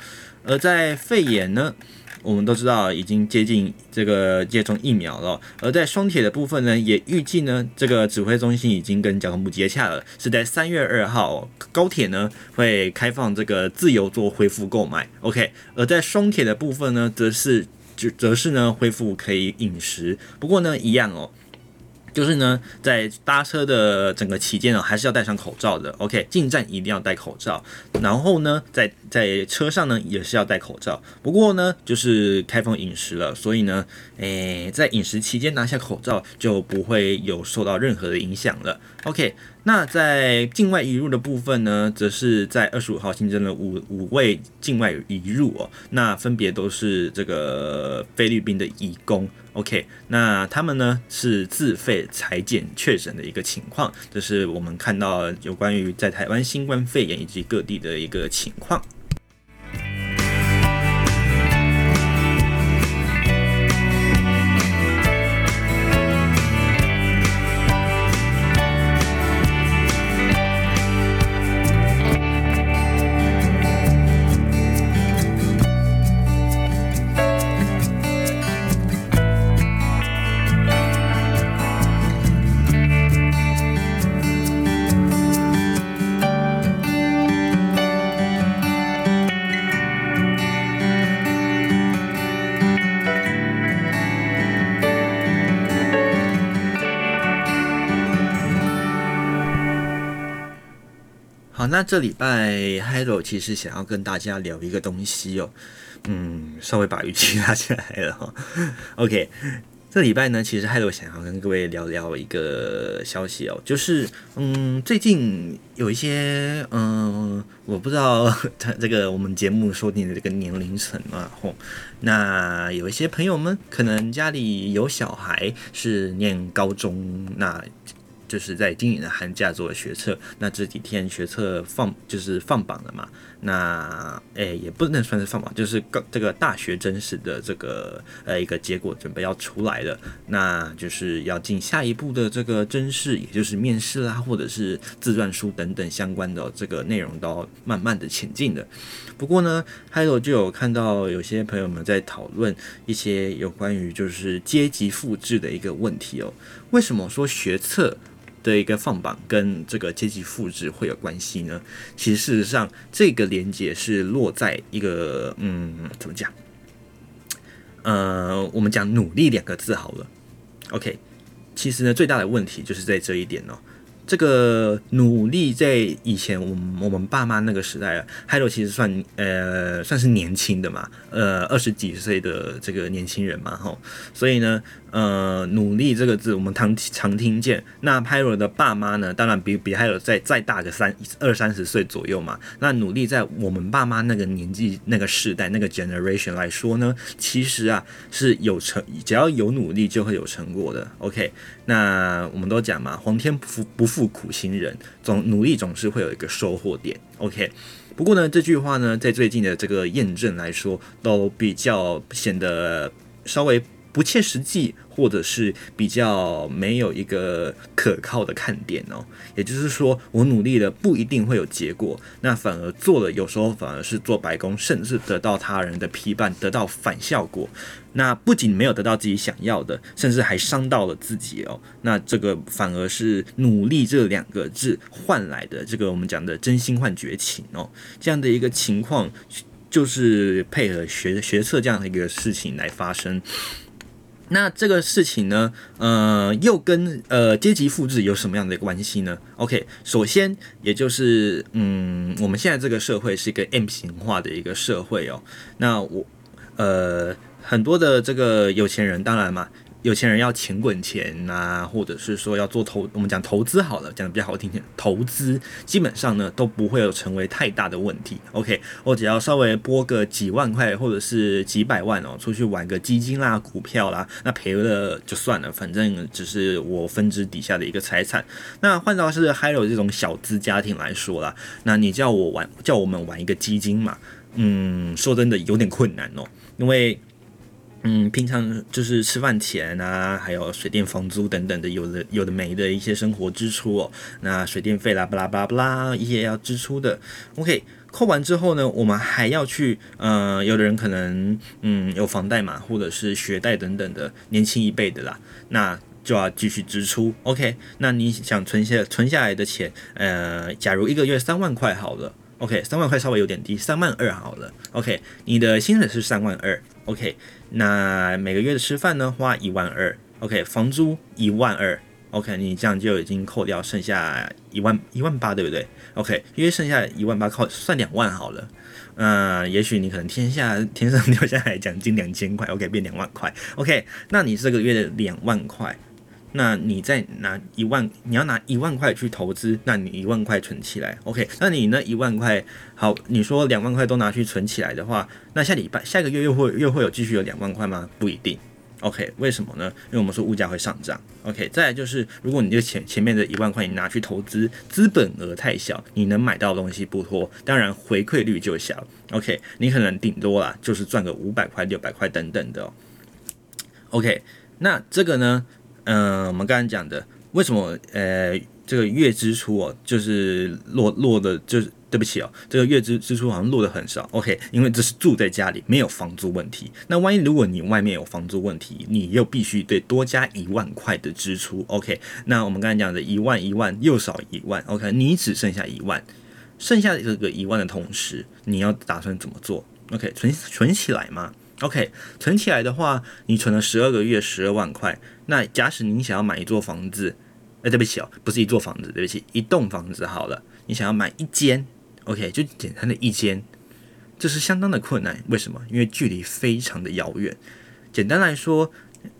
而在肺炎呢。我们都知道已经接近这个接种疫苗了，而在双铁的部分呢，也预计呢，这个指挥中心已经跟交通部接洽了，是在三月二号高铁呢会开放这个自由座恢复购买，OK，而在双铁的部分呢，则是就则是呢恢复可以饮食，不过呢一样哦。就是呢，在搭车的整个期间呢，还是要戴上口罩的。OK，进站一定要戴口罩。然后呢，在在车上呢，也是要戴口罩。不过呢，就是开放饮食了，所以呢，诶，在饮食期间拿下口罩就不会有受到任何的影响了。OK。那在境外移入的部分呢，则是在二十五号新增了五五位境外移入哦，那分别都是这个菲律宾的移工 OK，那他们呢是自费裁剪确诊的一个情况，这是我们看到有关于在台湾新冠肺炎以及各地的一个情况。那这礼拜 Hello 其实想要跟大家聊一个东西哦，嗯，稍微把语气拉起来了哈。OK，这礼拜呢，其实 Hello 想要跟各位聊聊一个消息哦，就是嗯，最近有一些嗯，我不知道他这个我们节目说定的这个年龄层啊，吼，那有一些朋友们可能家里有小孩是念高中，那。就是在今年的寒假做了学测，那这几天学测放就是放榜了嘛，那诶、也不能算是放榜，就是个这个大学真实的这个呃一个结果准备要出来了，那就是要进下一步的这个甄试，也就是面试啦，或者是自传书等等相关的这个内容都要慢慢的前进的。不过呢，还有就有看到有些朋友们在讨论一些有关于就是阶级复制的一个问题哦，为什么说学测？的一个放榜跟这个阶级复制会有关系呢？其实事实上，这个连接是落在一个嗯，怎么讲？呃，我们讲努力两个字好了。OK，其实呢，最大的问题就是在这一点哦。这个努力在以前我们我们爸妈那个时代啊，Hello 其实算呃算是年轻的嘛，呃二十几岁的这个年轻人嘛吼，所以呢呃努力这个字我们常常听见。那 Hello 的爸妈呢，当然比比还有再再大个三二三十岁左右嘛。那努力在我们爸妈那个年纪那个时代那个 generation 来说呢，其实啊是有成，只要有努力就会有成果的。OK，那我们都讲嘛，皇天不负不负苦心人，总努力总是会有一个收获点。OK，不过呢，这句话呢，在最近的这个验证来说，都比较显得稍微不切实际。或者是比较没有一个可靠的看点哦，也就是说，我努力了不一定会有结果，那反而做了，有时候反而是做白工，甚至得到他人的批判，得到反效果。那不仅没有得到自己想要的，甚至还伤到了自己哦。那这个反而是努力这两个字换来的，这个我们讲的真心换绝情哦，这样的一个情况，就是配合学学测这样的一个事情来发生。那这个事情呢，呃，又跟呃阶级复制有什么样的关系呢？OK，首先，也就是嗯，我们现在这个社会是一个 M 型化的一个社会哦。那我呃很多的这个有钱人，当然嘛。有钱人要钱滚钱啊，或者是说要做投，我们讲投资好了，讲的比较好听点，投资基本上呢都不会有成为太大的问题。OK，我只要稍微拨个几万块或者是几百万哦，出去玩个基金啦、股票啦，那赔了就算了，反正只是我分支底下的一个财产。那换到是 Hello 这种小资家庭来说啦，那你叫我玩，叫我们玩一个基金嘛，嗯，说真的有点困难哦，因为。嗯，平常就是吃饭钱啊，还有水电房租等等的，有的有的没的一些生活支出哦。那水电费啦，巴拉巴拉巴拉，一些要支出的。OK，扣完之后呢，我们还要去，呃，有的人可能嗯有房贷嘛，或者是学贷等等的，年轻一辈的啦，那就要继续支出。OK，那你想存下存下来的钱，呃，假如一个月三万块好了，OK，三万块稍微有点低，三万二好了。OK，你的薪水是三万二，OK。那每个月的吃饭呢，花一万二，OK，房租一万二，OK，你这样就已经扣掉剩下一万一万八，对不对？OK，因为剩下一万八靠算两万好了，嗯、也许你可能天下 天上掉下来奖金两千块，OK，变两万块，OK，那你这个月的两万块。那你再拿一万，你要拿一万块去投资，那你一万块存起来，OK？那你那一万块，好，你说两万块都拿去存起来的话，那下礼拜下个月又会又会有继续有两万块吗？不一定 OK，为什么呢？因为我们说物价会上涨。OK，再来就是，如果你这前前面的一万块你拿去投资，资本额太小，你能买到的东西不多，当然回馈率就小。OK，你可能顶多啦，就是赚个五百块、六百块等等的哦。OK，那这个呢？嗯、我们刚才讲的，为什么呃这个月支出哦，就是落落的，就是。对不起哦，这个月支支出好像落的很少。OK，因为这是住在家里，没有房租问题。那万一如果你外面有房租问题，你又必须得多加一万块的支出。OK，那我们刚才讲的一万一万又少一万。OK，你只剩下一万，剩下这个一万的同时，你要打算怎么做？OK，存存起来吗？OK，存起来的话，你存了十二个月十二万块。那假使你想要买一座房子，哎，对不起哦，不是一座房子，对不起，一栋房子好了，你想要买一间。OK，就简单的一间，这是相当的困难。为什么？因为距离非常的遥远。简单来说，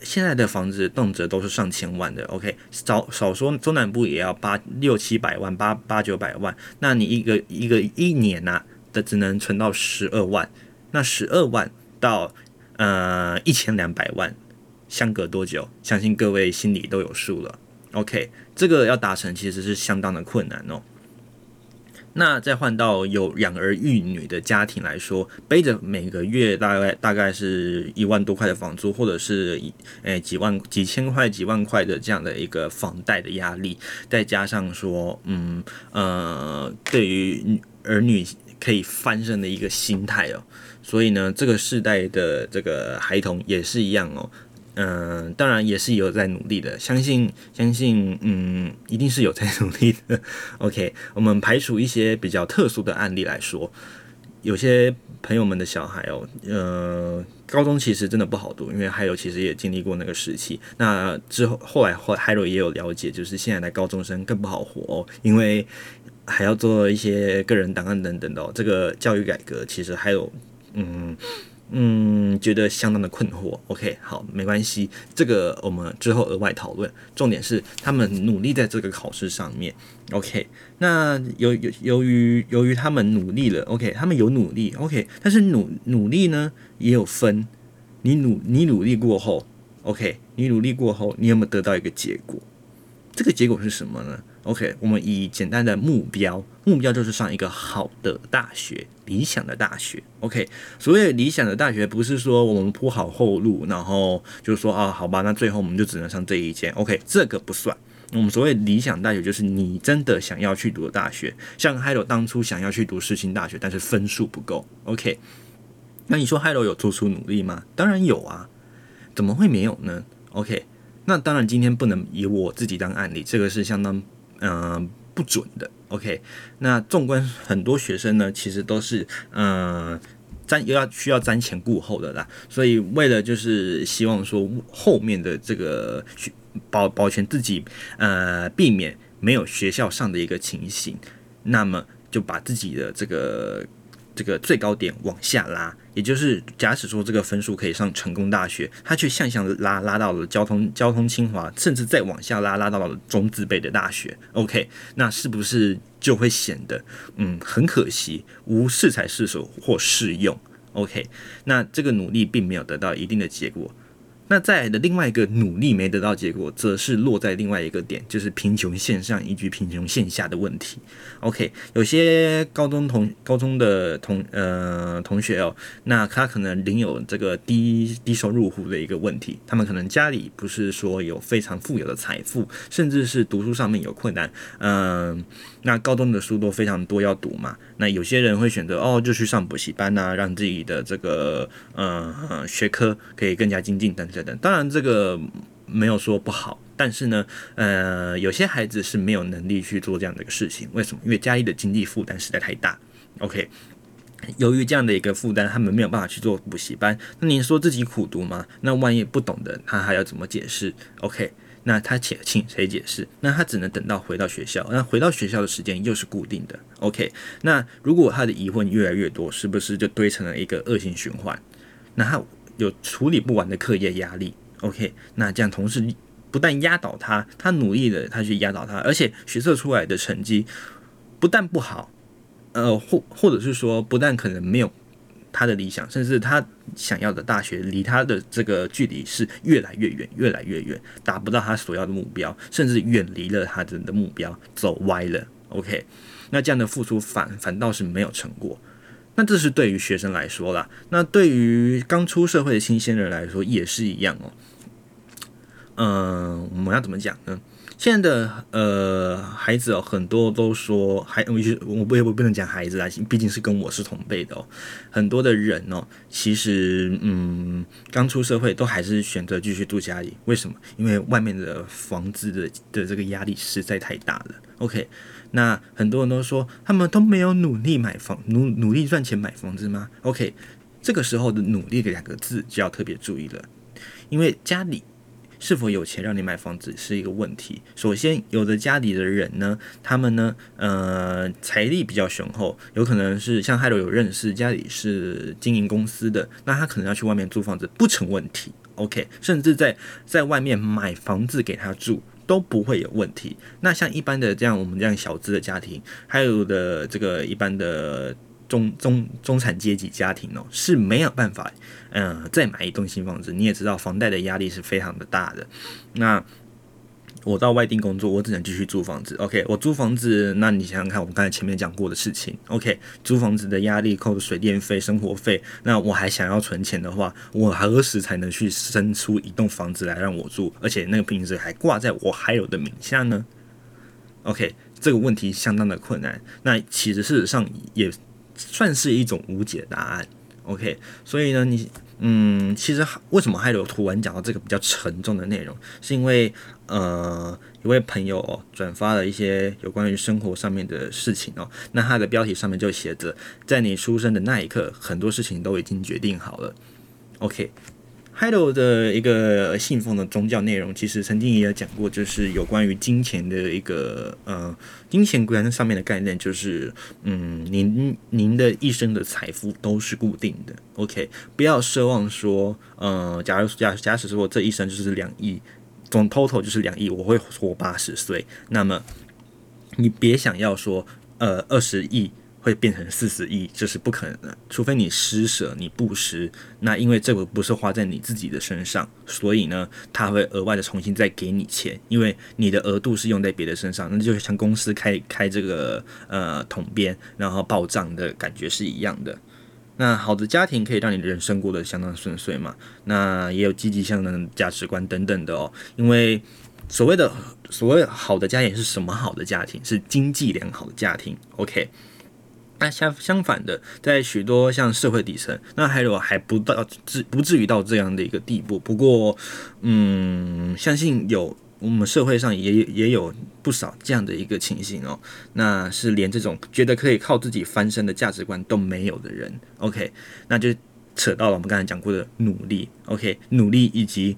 现在的房子动辄都是上千万的。OK，少少说中南部也要八六七百万，八八九百万。那你一个一个一年呐、啊、的只能存到十二万，那十二万到呃一千两百万，相隔多久？相信各位心里都有数了。OK，这个要达成其实是相当的困难哦。那再换到有养儿育女的家庭来说，背着每个月大概大概是一万多块的房租，或者是诶、几万几千块几万块的这样的一个房贷的压力，再加上说，嗯呃，对于儿女可以翻身的一个心态哦，所以呢，这个世代的这个孩童也是一样哦。嗯、当然也是有在努力的，相信相信，嗯，一定是有在努力的。OK，我们排除一些比较特殊的案例来说，有些朋友们的小孩哦，呃，高中其实真的不好读，因为还有其实也经历过那个时期。那之后后来后还有也有了解，就是现在的高中生更不好活哦，因为还要做一些个人档案等等的。这个教育改革其实还有，嗯。嗯，觉得相当的困惑。OK，好，没关系，这个我们之后额外讨论。重点是他们努力在这个考试上面。OK，那由由由于由于他们努力了，OK，他们有努力，OK，但是努努力呢也有分。你努你努力过后，OK，你努力过后，你有没有得到一个结果？这个结果是什么呢？OK，我们以简单的目标，目标就是上一个好的大学，理想的大学。OK，所谓理想的大学，不是说我们铺好后路，然后就说啊，好吧，那最后我们就只能上这一间。OK，这个不算。我们所谓理想大学，就是你真的想要去读的大学。像 Hello 当初想要去读世新大学，但是分数不够。OK，那你说 Hello 有做出努力吗？当然有啊，怎么会没有呢？OK，那当然今天不能以我自己当案例，这个是相当。嗯、不准的。OK，那纵观很多学生呢，其实都是嗯，瞻、又要需要瞻前顾后的啦。所以为了就是希望说后面的这个保保全自己，呃，避免没有学校上的一个情形，那么就把自己的这个这个最高点往下拉。也就是，假使说这个分数可以上成功大学，他却向下拉，拉到了交通交通清华，甚至再往下拉，拉到了中字辈的大学。OK，那是不是就会显得嗯很可惜，无适才适所或适用？OK，那这个努力并没有得到一定的结果。那再来的另外一个努力没得到结果，则是落在另外一个点，就是贫穷线上以及贫穷线下的问题。OK，有些高中同高中的同呃同学哦，那他可能领有这个低低收入户的一个问题，他们可能家里不是说有非常富有的财富，甚至是读书上面有困难，嗯、那高中的书都非常多要读嘛，那有些人会选择哦，就去上补习班呐，让自己的这个呃学科可以更加精进等。当然，这个没有说不好，但是呢，呃，有些孩子是没有能力去做这样的一个事情。为什么？因为家里的经济负担实在太大。OK，由于这样的一个负担，他们没有办法去做补习班。那您说自己苦读吗？那万一不懂的，他还要怎么解释？OK，那他请请谁解释？那他只能等到回到学校。那回到学校的时间又是固定的。OK，那如果他的疑问越来越多，是不是就堆成了一个恶性循环？那他。有处理不完的课业压力，OK，那这样同时不但压倒他，他努力的他去压倒他，而且学测出来的成绩不但不好，呃，或或者是说不但可能没有他的理想，甚至他想要的大学离他的这个距离是越来越远，越来越远，达不到他所要的目标，甚至远离了他的的目标，走歪了。OK，那这样的付出反反倒是没有成果。那这是对于学生来说啦，那对于刚出社会的新鲜人来说也是一样哦。嗯、我们要怎么讲呢？现在的呃孩子哦，很多都说还我我不我不能讲孩子啦，毕竟是跟我是同辈的哦。很多的人哦，其实嗯刚出社会都还是选择继续住家里，为什么？因为外面的房子的的这个压力实在太大了。OK，那很多人都说他们都没有努力买房，努努力赚钱买房子吗？OK，这个时候的努力的两个字就要特别注意了，因为家里。是否有钱让你买房子是一个问题。首先，有的家里的人呢，他们呢，呃，财力比较雄厚，有可能是像海柔有认识家里是经营公司的，那他可能要去外面租房子不成问题。OK，甚至在在外面买房子给他住都不会有问题。那像一般的这样我们这样小资的家庭，还有的这个一般的。中中中产阶级家庭哦，是没有办法，嗯、再买一栋新房子。你也知道，房贷的压力是非常的大的。那我到外地工作，我只能继续租房子。OK，我租房子，那你想想看，我们刚才前面讲过的事情。OK，租房子的压力，扣水电费、生活费，那我还想要存钱的话，我何时才能去生出一栋房子来让我住？而且那个瓶子还挂在我还有的名下呢？OK，这个问题相当的困难。那其实事实上也。算是一种无解答案，OK，所以呢，你嗯，其实为什么还有图文讲到这个比较沉重的内容，是因为呃，一位朋友转发了一些有关于生活上面的事情哦，那他的标题上面就写着，在你出生的那一刻，很多事情都已经决定好了，OK。Hello 的一个信奉的宗教内容，其实曾经也有讲过，就是有关于金钱的一个呃金钱观上面的概念，就是嗯，您您的一生的财富都是固定的，OK，不要奢望说，呃，假如假假使说我这一生就是两亿，总 total 就是两亿，我会活八十岁，那么你别想要说，呃，二十亿。会变成四十亿，这是不可能的，除非你施舍，你布施。那因为这个不是花在你自己的身上，所以呢，他会额外的重新再给你钱，因为你的额度是用在别的身上，那就像公司开开这个呃统编，然后报账的感觉是一样的。那好的家庭可以让你的人生过得相当顺遂嘛？那也有积极向上的价值观等等的哦。因为所谓的所谓好的家庭是什么？好的家庭是经济良好的家庭。OK。那相相反的，在许多像社会底层，那还有还不到至不至于到这样的一个地步。不过，嗯，相信有我们社会上也也有不少这样的一个情形哦。那是连这种觉得可以靠自己翻身的价值观都没有的人。OK，那就扯到了我们刚才讲过的努力。OK，努力以及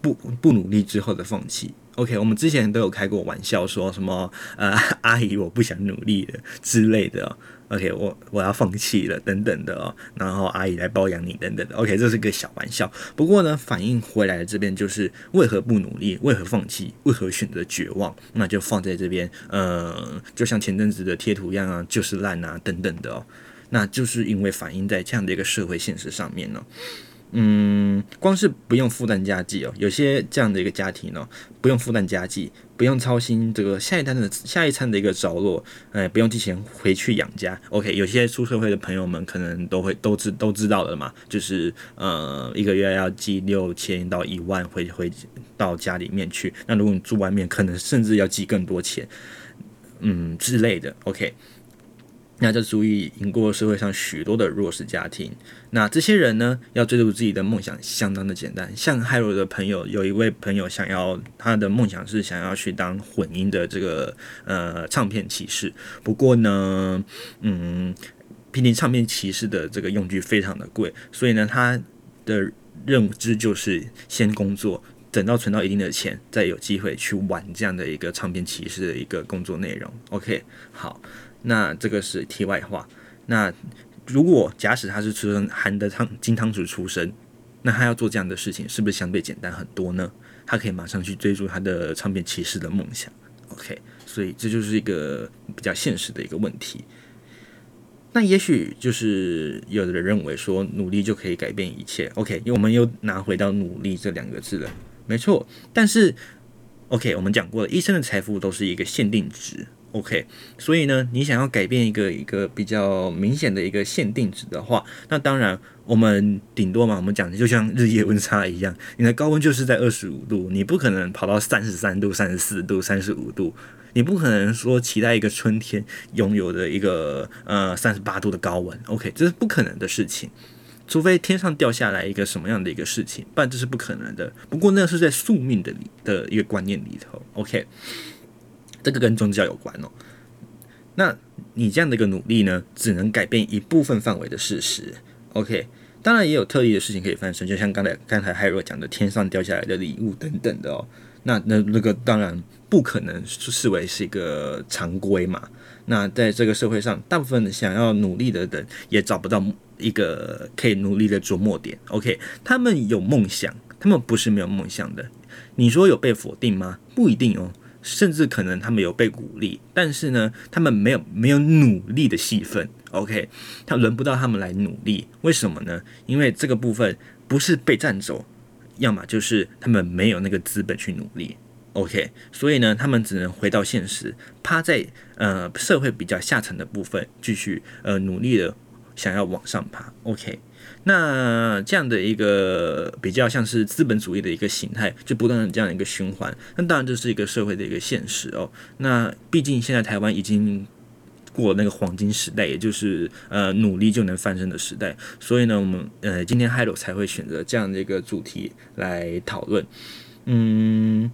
不不努力之后的放弃。OK，我们之前都有开过玩笑，说什么呃 阿姨我不想努力了之类的。OK，我我要放弃了，等等的哦，然后阿姨来包养你，等等的。OK，这是个小玩笑。不过呢，反应回来这边就是为何不努力，为何放弃，为何选择绝望？那就放在这边，呃，就像前阵子的贴图一样啊，就是烂啊，等等的哦。那就是因为反映在这样的一个社会现实上面呢。嗯，光是不用负担家计哦，有些这样的一个家庭哦，不用负担家计，不用操心这个下一单的下一餐的一个着落，哎，不用寄钱回去养家。OK，有些出社会的朋友们可能都会都知都知道了嘛，就是呃一个月要寄六千到一万回回到家里面去。那如果你住外面，可能甚至要寄更多钱，嗯之类的。OK。那就足以赢过社会上许多的弱势家庭。那这些人呢，要追逐自己的梦想，相当的简单。像海罗的朋友，有一位朋友想要他的梦想是想要去当混音的这个呃唱片骑士。不过呢，嗯，毕竟唱片骑士的这个用具非常的贵，所以呢，他的认知就是先工作，等到存到一定的钱，再有机会去玩这样的一个唱片骑士的一个工作内容。OK，好。那这个是题外话。那如果假使他是出生含的汤金汤匙出生，那他要做这样的事情，是不是相对简单很多呢？他可以马上去追逐他的唱片骑士的梦想。OK，所以这就是一个比较现实的一个问题。那也许就是有的人认为说努力就可以改变一切。OK，因为我们又拿回到努力这两个字了，没错。但是 OK，我们讲过了，一生的财富都是一个限定值。OK，所以呢，你想要改变一个一个比较明显的一个限定值的话，那当然我们顶多嘛，我们讲的就像日夜温差一样，你的高温就是在二十五度，你不可能跑到三十三度、三十四度、三十五度，你不可能说期待一个春天拥有的一个呃三十八度的高温。OK，这是不可能的事情，除非天上掉下来一个什么样的一个事情，不然这是不可能的。不过那是在宿命的里的一个观念里头。OK。这个跟宗教有关哦，那你这样的一个努力呢，只能改变一部分范围的事实。OK，当然也有特例的事情可以发生，就像刚才刚才海若讲的，天上掉下来的礼物等等的哦。那那那个当然不可能视为是一个常规嘛。那在这个社会上，大部分想要努力的人也找不到一个可以努力的着墨点。OK，他们有梦想，他们不是没有梦想的。你说有被否定吗？不一定哦。甚至可能他们有被鼓励，但是呢，他们没有没有努力的戏份。OK，他轮不到他们来努力，为什么呢？因为这个部分不是被占走，要么就是他们没有那个资本去努力。OK，所以呢，他们只能回到现实，趴在呃社会比较下层的部分，继续呃努力的想要往上爬。OK。那这样的一个比较像是资本主义的一个形态，就不断的这样一个循环。那当然这是一个社会的一个现实哦。那毕竟现在台湾已经过那个黄金时代，也就是呃努力就能翻身的时代。所以呢，我们呃今天 Hello 才会选择这样的一个主题来讨论。嗯。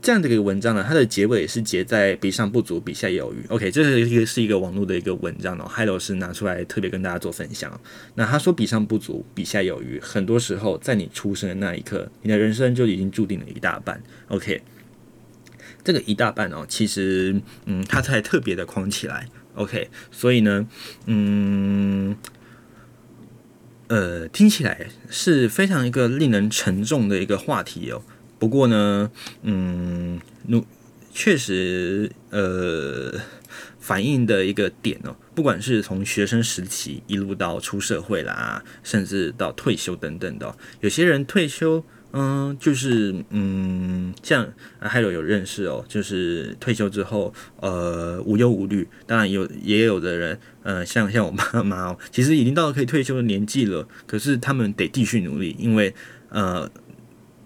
这样的一个文章呢，它的结尾是结在“比上不足，比下有余”。OK，这是一个是一个网络的一个文章哦。海老师拿出来特别跟大家做分享。那他说“比上不足，比下有余”，很多时候在你出生的那一刻，你的人生就已经注定了一大半。OK，这个一大半哦，其实嗯，他才特别的框起来。OK，所以呢，嗯，呃，听起来是非常一个令人沉重的一个话题哦。不过呢，嗯，努确实，呃，反映的一个点哦，不管是从学生时期一路到出社会啦，甚至到退休等等的，有些人退休，嗯，就是嗯，像还有有认识哦，就是退休之后，呃，无忧无虑。当然有也有的人，呃，像像我妈妈哦，其实已经到了可以退休的年纪了，可是他们得继续努力，因为呃。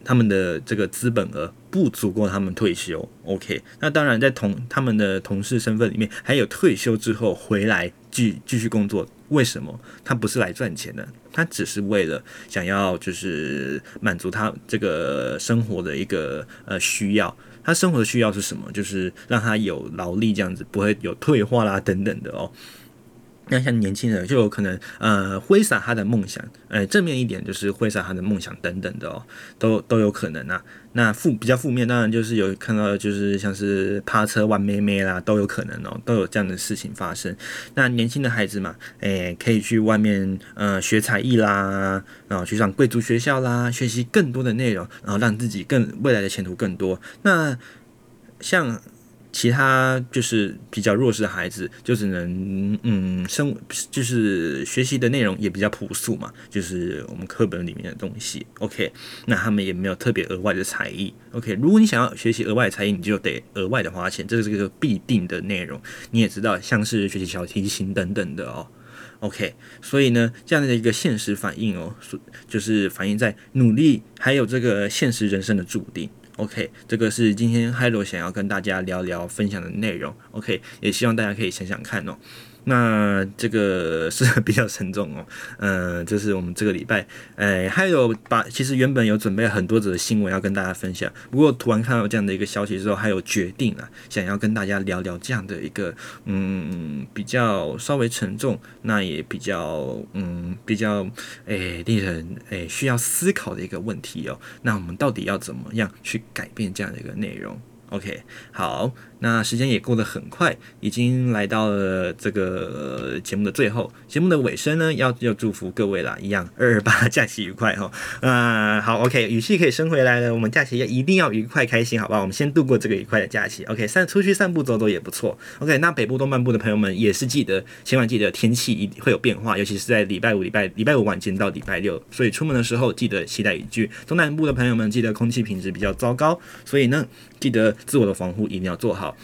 他们的这个资本额不足够他们退休，OK？那当然，在同他们的同事身份里面，还有退休之后回来继继续工作。为什么？他不是来赚钱的，他只是为了想要就是满足他这个生活的一个呃需要。他生活的需要是什么？就是让他有劳力这样子，不会有退化啦等等的哦。那像年轻人就有可能呃挥洒他的梦想，呃正面一点就是挥洒他的梦想等等的哦，都都有可能啊。那负比较负面当然就是有看到就是像是趴车玩妹妹啦都有可能哦，都有这样的事情发生。那年轻的孩子嘛，诶、可以去外面呃学才艺啦，然后去上贵族学校啦，学习更多的内容，然后让自己更未来的前途更多。那像。其他就是比较弱势的孩子，就只能嗯生就是学习的内容也比较朴素嘛，就是我们课本里面的东西。OK，那他们也没有特别额外的才艺。OK，如果你想要学习额外的才艺，你就得额外的花钱，这是一个必定的内容。你也知道，像是学习小提琴等等的哦。OK，所以呢，这样的一个现实反应哦，就是反映在努力还有这个现实人生的注定。OK，这个是今天 Hello 想要跟大家聊聊分享的内容。OK，也希望大家可以想想看哦。那这个是比较沉重哦，呃，就是我们这个礼拜，哎，还有把其实原本有准备很多则新闻要跟大家分享，不过突然看到这样的一个消息之后，还有决定啊想要跟大家聊聊这样的一个嗯比较稍微沉重，那也比较嗯比较哎令人哎需要思考的一个问题哦。那我们到底要怎么样去改变这样的一个内容？OK，好，那时间也过得很快，已经来到了这个节目的最后，节目的尾声呢，要要祝福各位啦，一样二二八假期愉快哈。啊、好，OK，语气可以升回来了，我们假期要一定要愉快开心，好不好？我们先度过这个愉快的假期，OK，散出去散步走走也不错，OK。那北部东半部的朋友们也是记得，千万记得天气一会有变化，尤其是在礼拜五、礼拜礼拜五晚间到礼拜六，所以出门的时候记得携带雨具。中南部的朋友们记得空气品质比较糟糕，所以呢，记得。自我的防护一定要做好。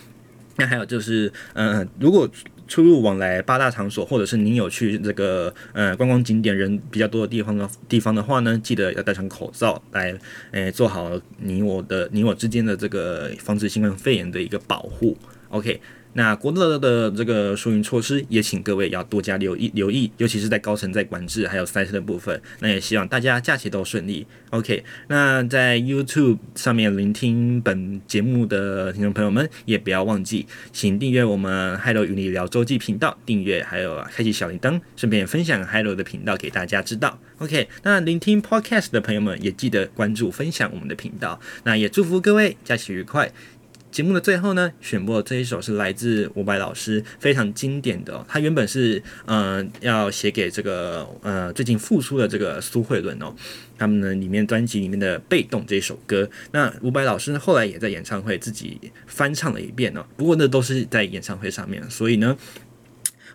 那还有就是，嗯、如果出入往来八大场所，或者是您有去这个呃观光景点人比较多的地方的地方的话呢，记得要戴上口罩来，诶、做好你我的你我之间的这个防止新冠肺炎的一个保护。OK。那国乐的这个疏运措施，也请各位要多加留意留意，尤其是在高层在管制还有赛车的部分。那也希望大家假期都顺利。OK，那在 YouTube 上面聆听本节目的听众朋友们，也不要忘记，请订阅我们 Hello 与你聊周记频道，订阅还有开启小铃铛，顺便分享 Hello 的频道给大家知道。OK，那聆听 Podcast 的朋友们也记得关注分享我们的频道。那也祝福各位假期愉快。节目的最后呢，选播的这一首是来自伍佰老师非常经典的、他原本是嗯、呃、要写给这个呃最近复出的这个苏慧伦哦，他们呢里面专辑里面的《被动》这一首歌，那伍佰老师呢后来也在演唱会自己翻唱了一遍哦，不过那都是在演唱会上面，所以呢。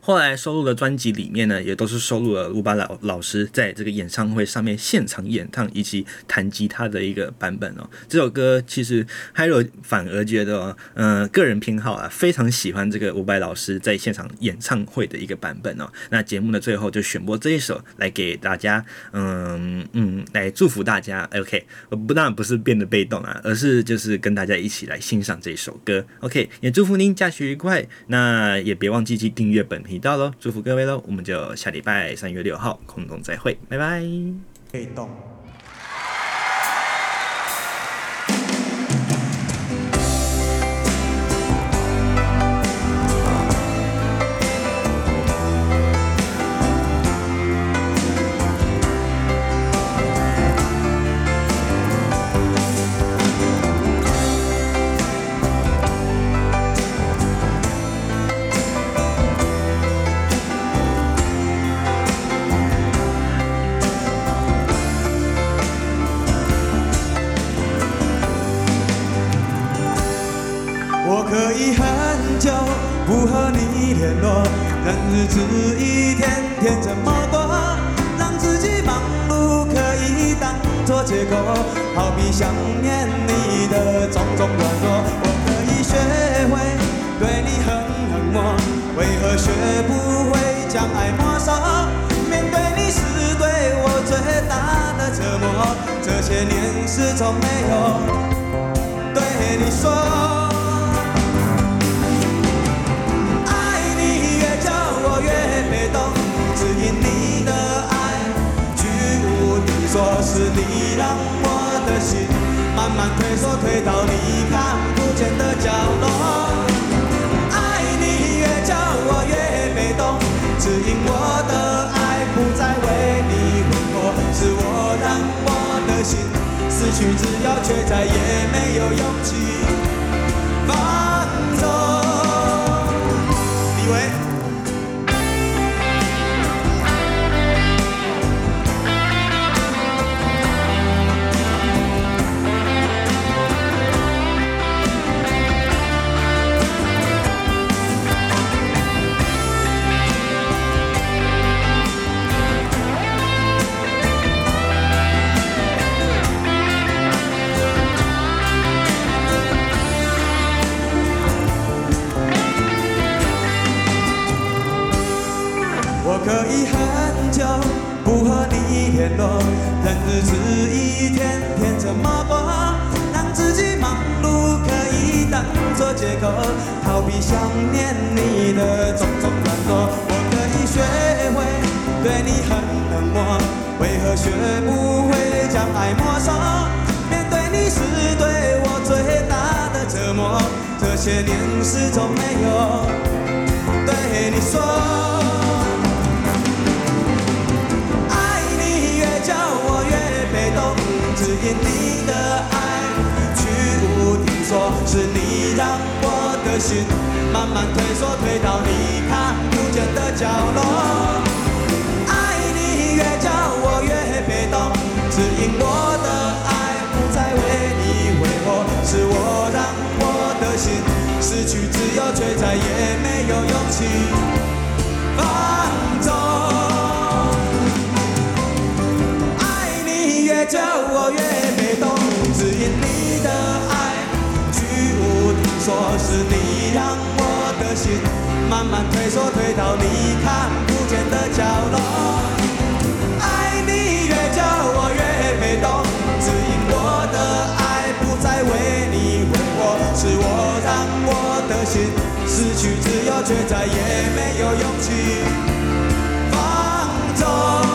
后来收录的专辑里面呢，也都是收录了伍佰老老师在这个演唱会上面现场演唱以及弹吉他的一个版本哦。这首歌其实 Hiro 反而觉得，嗯、个人偏好啊，非常喜欢这个伍佰老师在现场演唱会的一个版本哦。那节目的最后就选播这一首来给大家，嗯嗯，来祝福大家。OK，不但不是变得被动啊，而是就是跟大家一起来欣赏这首歌。OK，也祝福您假期愉快。那也别忘记去订阅本频到喽，祝福各位喽，我们就下礼拜三月六号空中再会，拜拜。可以动。始终没有对你说爱你越久我越被动只因你的爱居无定所是你让我的心慢慢退缩退到你看不见的角落。去自由，却再也没有勇气。天天这么过，让自己忙碌可以当作借口，逃避想念你的种种软弱。我可以学会对你很冷漠，为何学不会将爱没收？面对你是对我最大的折磨，这些年始终没有对你说。只因你的爱，居无定所，是你让我的。心慢慢退缩，退到你看不见的角落。爱你越久我越被动，只因我的爱不再为你挥霍，是我让我的心失去自由，却再也没有勇气叫我越被动，只因你的爱居无定所，是你让我的心慢慢退缩，退到你看不见的角落。爱你越叫我越被动，只因我的爱不再为你挥霍，是我让我的心失去自由，却再也没有勇气放纵。